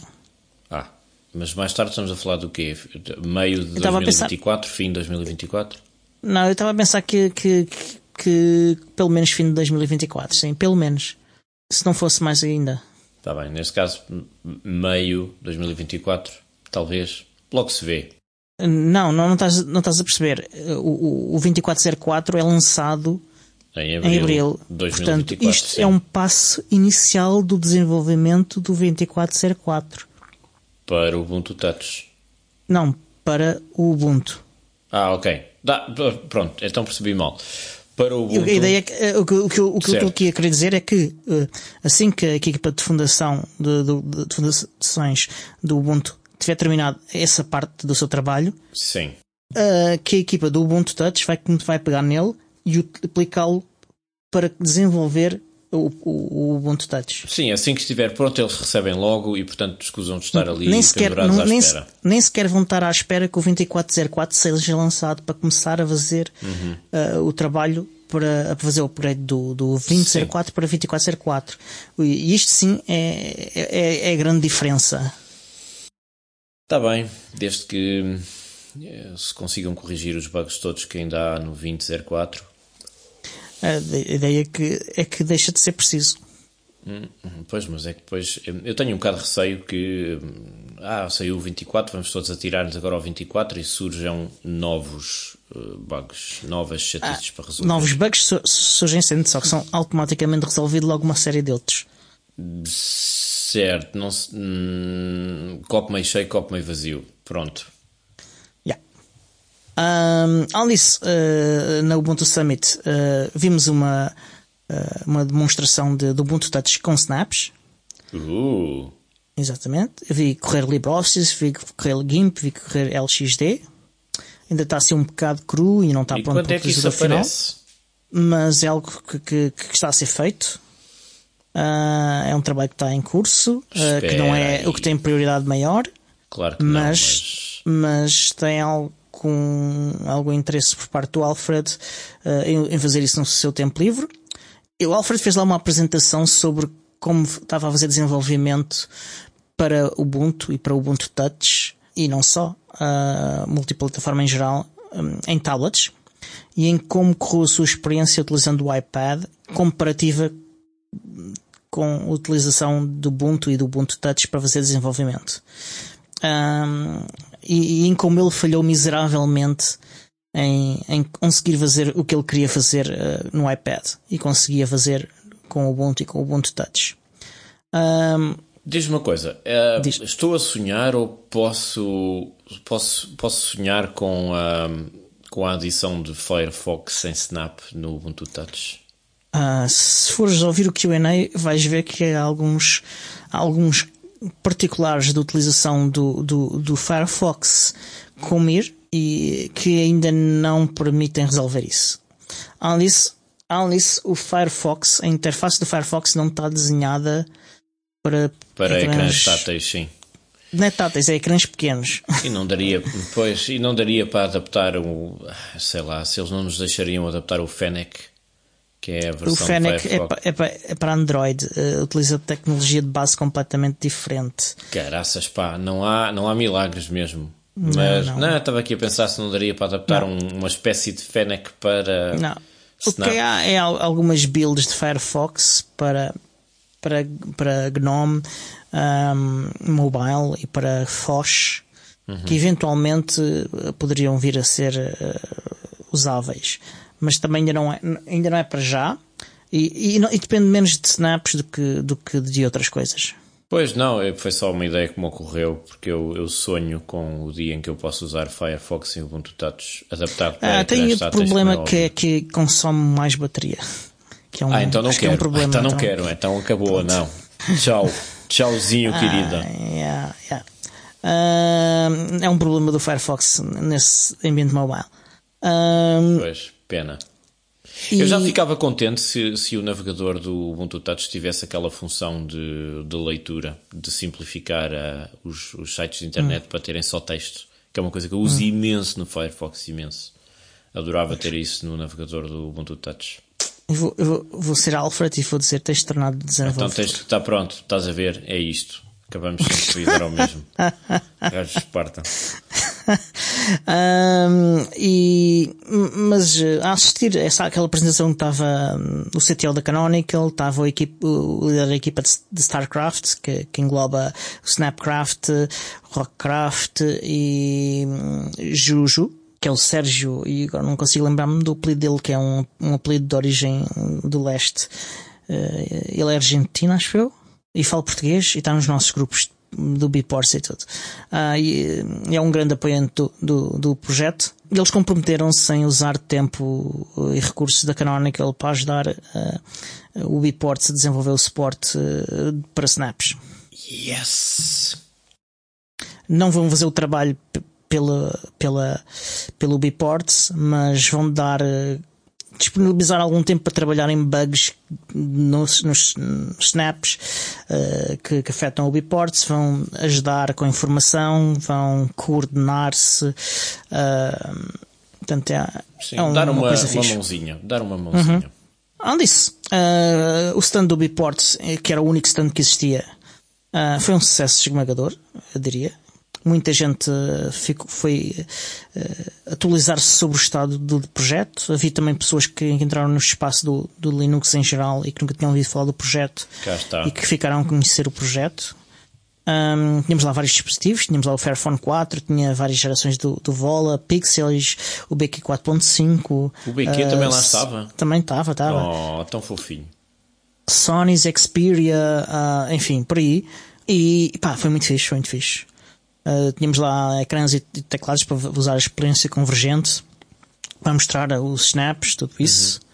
Ah, mas mais tarde estamos a falar do quê? Meio de 2024, pensar... fim de 2024? Não, eu estava a pensar que, que, que, que pelo menos fim de 2024, sim, pelo menos. Se não fosse mais ainda. Está bem, neste caso, meio 2024, talvez. Logo se vê. Não, não, não, estás, não estás a perceber. O, o, o 2404 é lançado em abril. Em abril. 2024, Portanto, isto sim. é um passo inicial do desenvolvimento do 2404. Para o Ubuntu Touch. Não, para o Ubuntu. Ah, ok. Dá, pronto, então percebi mal para o Ubuntu. A ideia é que, eh, o que, o que, o que eu aqui a querer dizer é que eh, assim que a equipa de fundação de, de, de fundações do Ubuntu tiver terminado essa parte do seu trabalho, Sim. que a equipa do Ubuntu Touch vai, vai pegar nele e aplicá-lo para desenvolver o, o, o, Ubuntu Touch. Sim, assim que estiver pronto, eles recebem logo e, portanto, escusam de estar ali nem sequer, não, nem, espera. nem sequer vão estar à espera que o 2404 seja lançado para começar a fazer uhum. uh, o trabalho para fazer o upgrade do, do 2004 sim. para 2404. E isto sim é, é, é a grande diferença. Está bem, desde que eh, se consigam corrigir os bugs todos que ainda há no 2004 a ideia é que, é que deixa de ser preciso. Hum, hum, pois, mas é que depois eu tenho um bocado de receio que hum, ah, saiu o 24, vamos todos atirar-nos agora ao 24 e surjam novos uh, bugs, novas chatices ah, para resolver. Novos bugs su surgem sempre, só que são automaticamente resolvidos logo uma série de outros. Certo, não se, hum, copo meio cheio, copo meio vazio. Pronto. Um, além disso, uh, na Ubuntu Summit uh, vimos uma, uh, uma demonstração de, do Ubuntu Touch com snaps. Uh. Exatamente. Eu vi correr LibreOffice, vi correr GIMP, vi correr LXD. Ainda está assim um bocado cru e não está e pronto para o é utilizador final. Mas é algo que, que, que está a ser feito. Uh, é um trabalho que está em curso, uh, que não é aí. o que tem prioridade maior. Claro que mas, não, mas... mas tem algo com algum interesse por parte do Alfred uh, em, em, fazer isso no seu tempo livre. E o Alfred fez lá uma apresentação sobre como estava a fazer desenvolvimento para Ubuntu e para Ubuntu Touch e não só, uh, multiplataforma em geral, um, em tablets e em como correu a sua experiência utilizando o iPad comparativa com a utilização do Ubuntu e do Ubuntu Touch para fazer desenvolvimento. Um, e, e, em como ele falhou miseravelmente em, em, conseguir fazer o que ele queria fazer uh, no iPad e conseguia fazer com o Ubuntu e com o Ubuntu Touch. Um, Diz-me uma coisa, uh, diz estou a sonhar ou posso, posso, posso sonhar com a, com a adição de Firefox sem Snap no Ubuntu Touch? Uh, se fores ouvir o QA, vais ver que há alguns, alguns particulares de utilização do, do, do Firefox com Mir e que ainda não permitem resolver isso. Além disso, além disso, o Firefox, a interface do Firefox não está desenhada para, para ecrãs, ecrãs táteis, sim. Não é táteis, é ecrãs pequenos. E não daria, pois, e não daria para adaptar o, sei lá, se eles não nos deixariam adaptar o Fennec que é a versão o Fennec é, é, para, é para Android, uh, utiliza tecnologia de base completamente diferente. Caraças, pá, não há, não há milagres mesmo. Mas não, não. estava aqui a pensar se não daria para adaptar um, uma espécie de Fennec para. Não. O que há é algumas builds de Firefox para, para, para GNOME um, Mobile e para Fosh uhum. que eventualmente eh, poderiam vir a ser uh, usáveis. Mas também ainda não é, ainda não é para já. E, e, e, depende menos de snaps do que, do que de outras coisas. Pois não, foi só uma ideia que me ocorreu, porque eu, eu sonho com o dia em que eu posso usar Firefox em Ubuntu Touch adaptado para ah, Tem outro problema que é que consome mais bateria. Que é um, ah, então não quero. É um problema, então não então... quero, então acabou, Pronto. não. Tchau. Tchauzinho, ah, querida. Yeah, yeah. Uh, é um problema do Firefox nesse ambiente mobile. Uh, pois, pena. E... Eu já ficava contente se, se o navegador do Ubuntu Touch tivesse aquela função de, de leitura, de simplificar uh, os, os, sites de internet hum. para terem só texto, que é uma coisa que eu uso hum. imenso no Firefox, imenso. Adorava ter isso no navegador do Ubuntu Touch. Eu vou, eu vou, vou ser Alfred e vou dizer texto tornado desenvolvedor. Então texto está pronto, estás a ver, é isto. Acabamos sempre de ir ao mesmo. Gajos Esparta. um, e, mas eh, a assistir essa, aquela apresentação que estava um, o CTO da Canonical, estava o, o líder da equipa de, de StarCraft, que, que, engloba Snapcraft, Rockcraft e um, Juju, que é o Sérgio, e agora não consigo lembrar-me do apelido dele, que é um, um apelido de origem do leste. Uh, ele é argentino, acho eu e fala português e está nos nossos grupos do Biports e tudo. Ah, e, é um grande apoiante do, do, do projeto. Eles comprometeram-se em usar tempo e recursos da Canonical para ajudar uh, o Biports a desenvolver o suporte uh, para snaps. Yes! Não vão fazer o trabalho pela, pela, pelo Biports, mas vão dar uh, disponibilizar algum tempo para trabalhar em bugs nos, nos snaps uh, que, que, afetam o Biports, vão ajudar com a informação, vão coordenar-se. Uh, portanto, é, Sim, é um, dar uma, uma, uma mãozinha. Dar uma mãozinha. Uhum. Além disso, uh, o stand do Biports, que era o único stand que existia, foi um sucesso esmagador, eu diria. Muita gente eh, ficou, foi uh, atualizar-se sobre o estado do projeto. Havia também pessoas que entraram no espaço do, do Linux em geral e que nunca tinham ouvido falar do projeto e que ficaram a conhecer o projeto. Um, tínhamos lá vários dispositivos, tínhamos lá o Fairphone 4, tinha várias gerações do, do Vola, Pixels, o BQ 4.5. O BQ uh, também lá estava? Também estava, estava. Oh, tão fofinho. Sony's Xperia, uh, enfim, por aí. E pá, foi muito fixe, foi muito fixe. Uh, tínhamos lá ecrãs e teclados para usar a experiência convergente para mostrar os snaps, tudo isso. Uhum.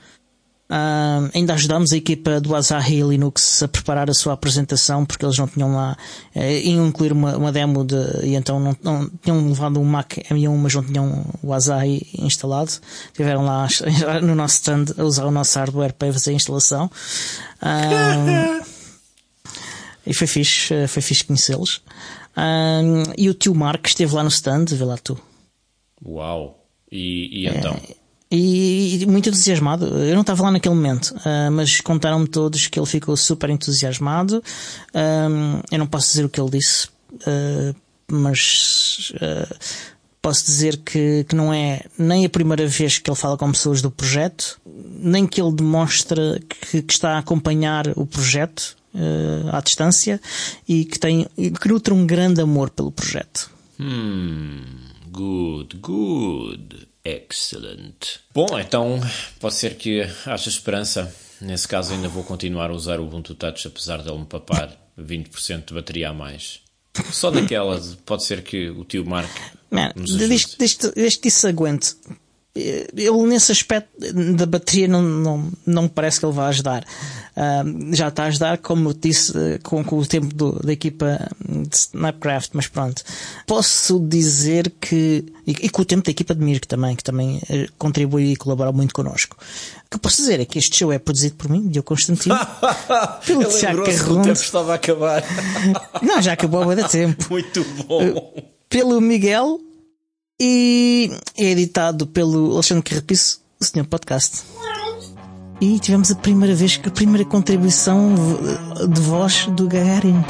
Uh, ainda ajudámos a equipa do Asahi Linux a preparar a sua apresentação porque eles não tinham lá, uh, iam incluir uma, uma demo de, e então não, não, tinham levado um Mac M1 mas não tinham o Asahi instalado. Tiveram lá no nosso stand a usar o nosso hardware para fazer a instalação. Uh, e foi fixe, foi fixe conhecê-los. Um, e o tio Mark esteve lá no stand, vê lá tu. Uau! E, e então? É, e, e, muito entusiasmado. Eu não estava lá naquele momento, uh, mas contaram-me todos que ele ficou super entusiasmado. Um, eu não posso dizer o que ele disse, uh, mas uh, posso dizer que, que não é nem a primeira vez que ele fala com pessoas do projeto, nem que ele demonstra que, que está a acompanhar o projeto uh, à distância e que, tem, que nutre um grande amor pelo projeto. Hmm, good, good, excellent. Bom, então pode ser que haja esperança. Nesse caso, ainda vou continuar a usar o Ubuntu Touch, apesar de ele me papar 20% de bateria a mais. Só daquela, pode ser que o tio Mark. Man, desde, desde, desde que isso aguente ele nesse aspecto da bateria não, não, não me parece que ele vai ajudar. Uh, já está a ajudar, como eu disse, com, com o tempo do, da equipa de Snapcraft, mas pronto. Posso dizer que, e, e com o tempo da equipa de Mirk também, que também uh, contribui e colabora muito connosco. O que eu posso dizer é que este show é produzido por mim, Diogo Constantino, pelo Tiago Carrondo. O tempo estava a acabar. não, já acabou há tempo. Muito bom. Uh, pelo Miguel e é editado pelo Alexandre Carrapiço, o Senhor Podcast. E tivemos a primeira vez, a primeira contribuição de voz do Gagarin.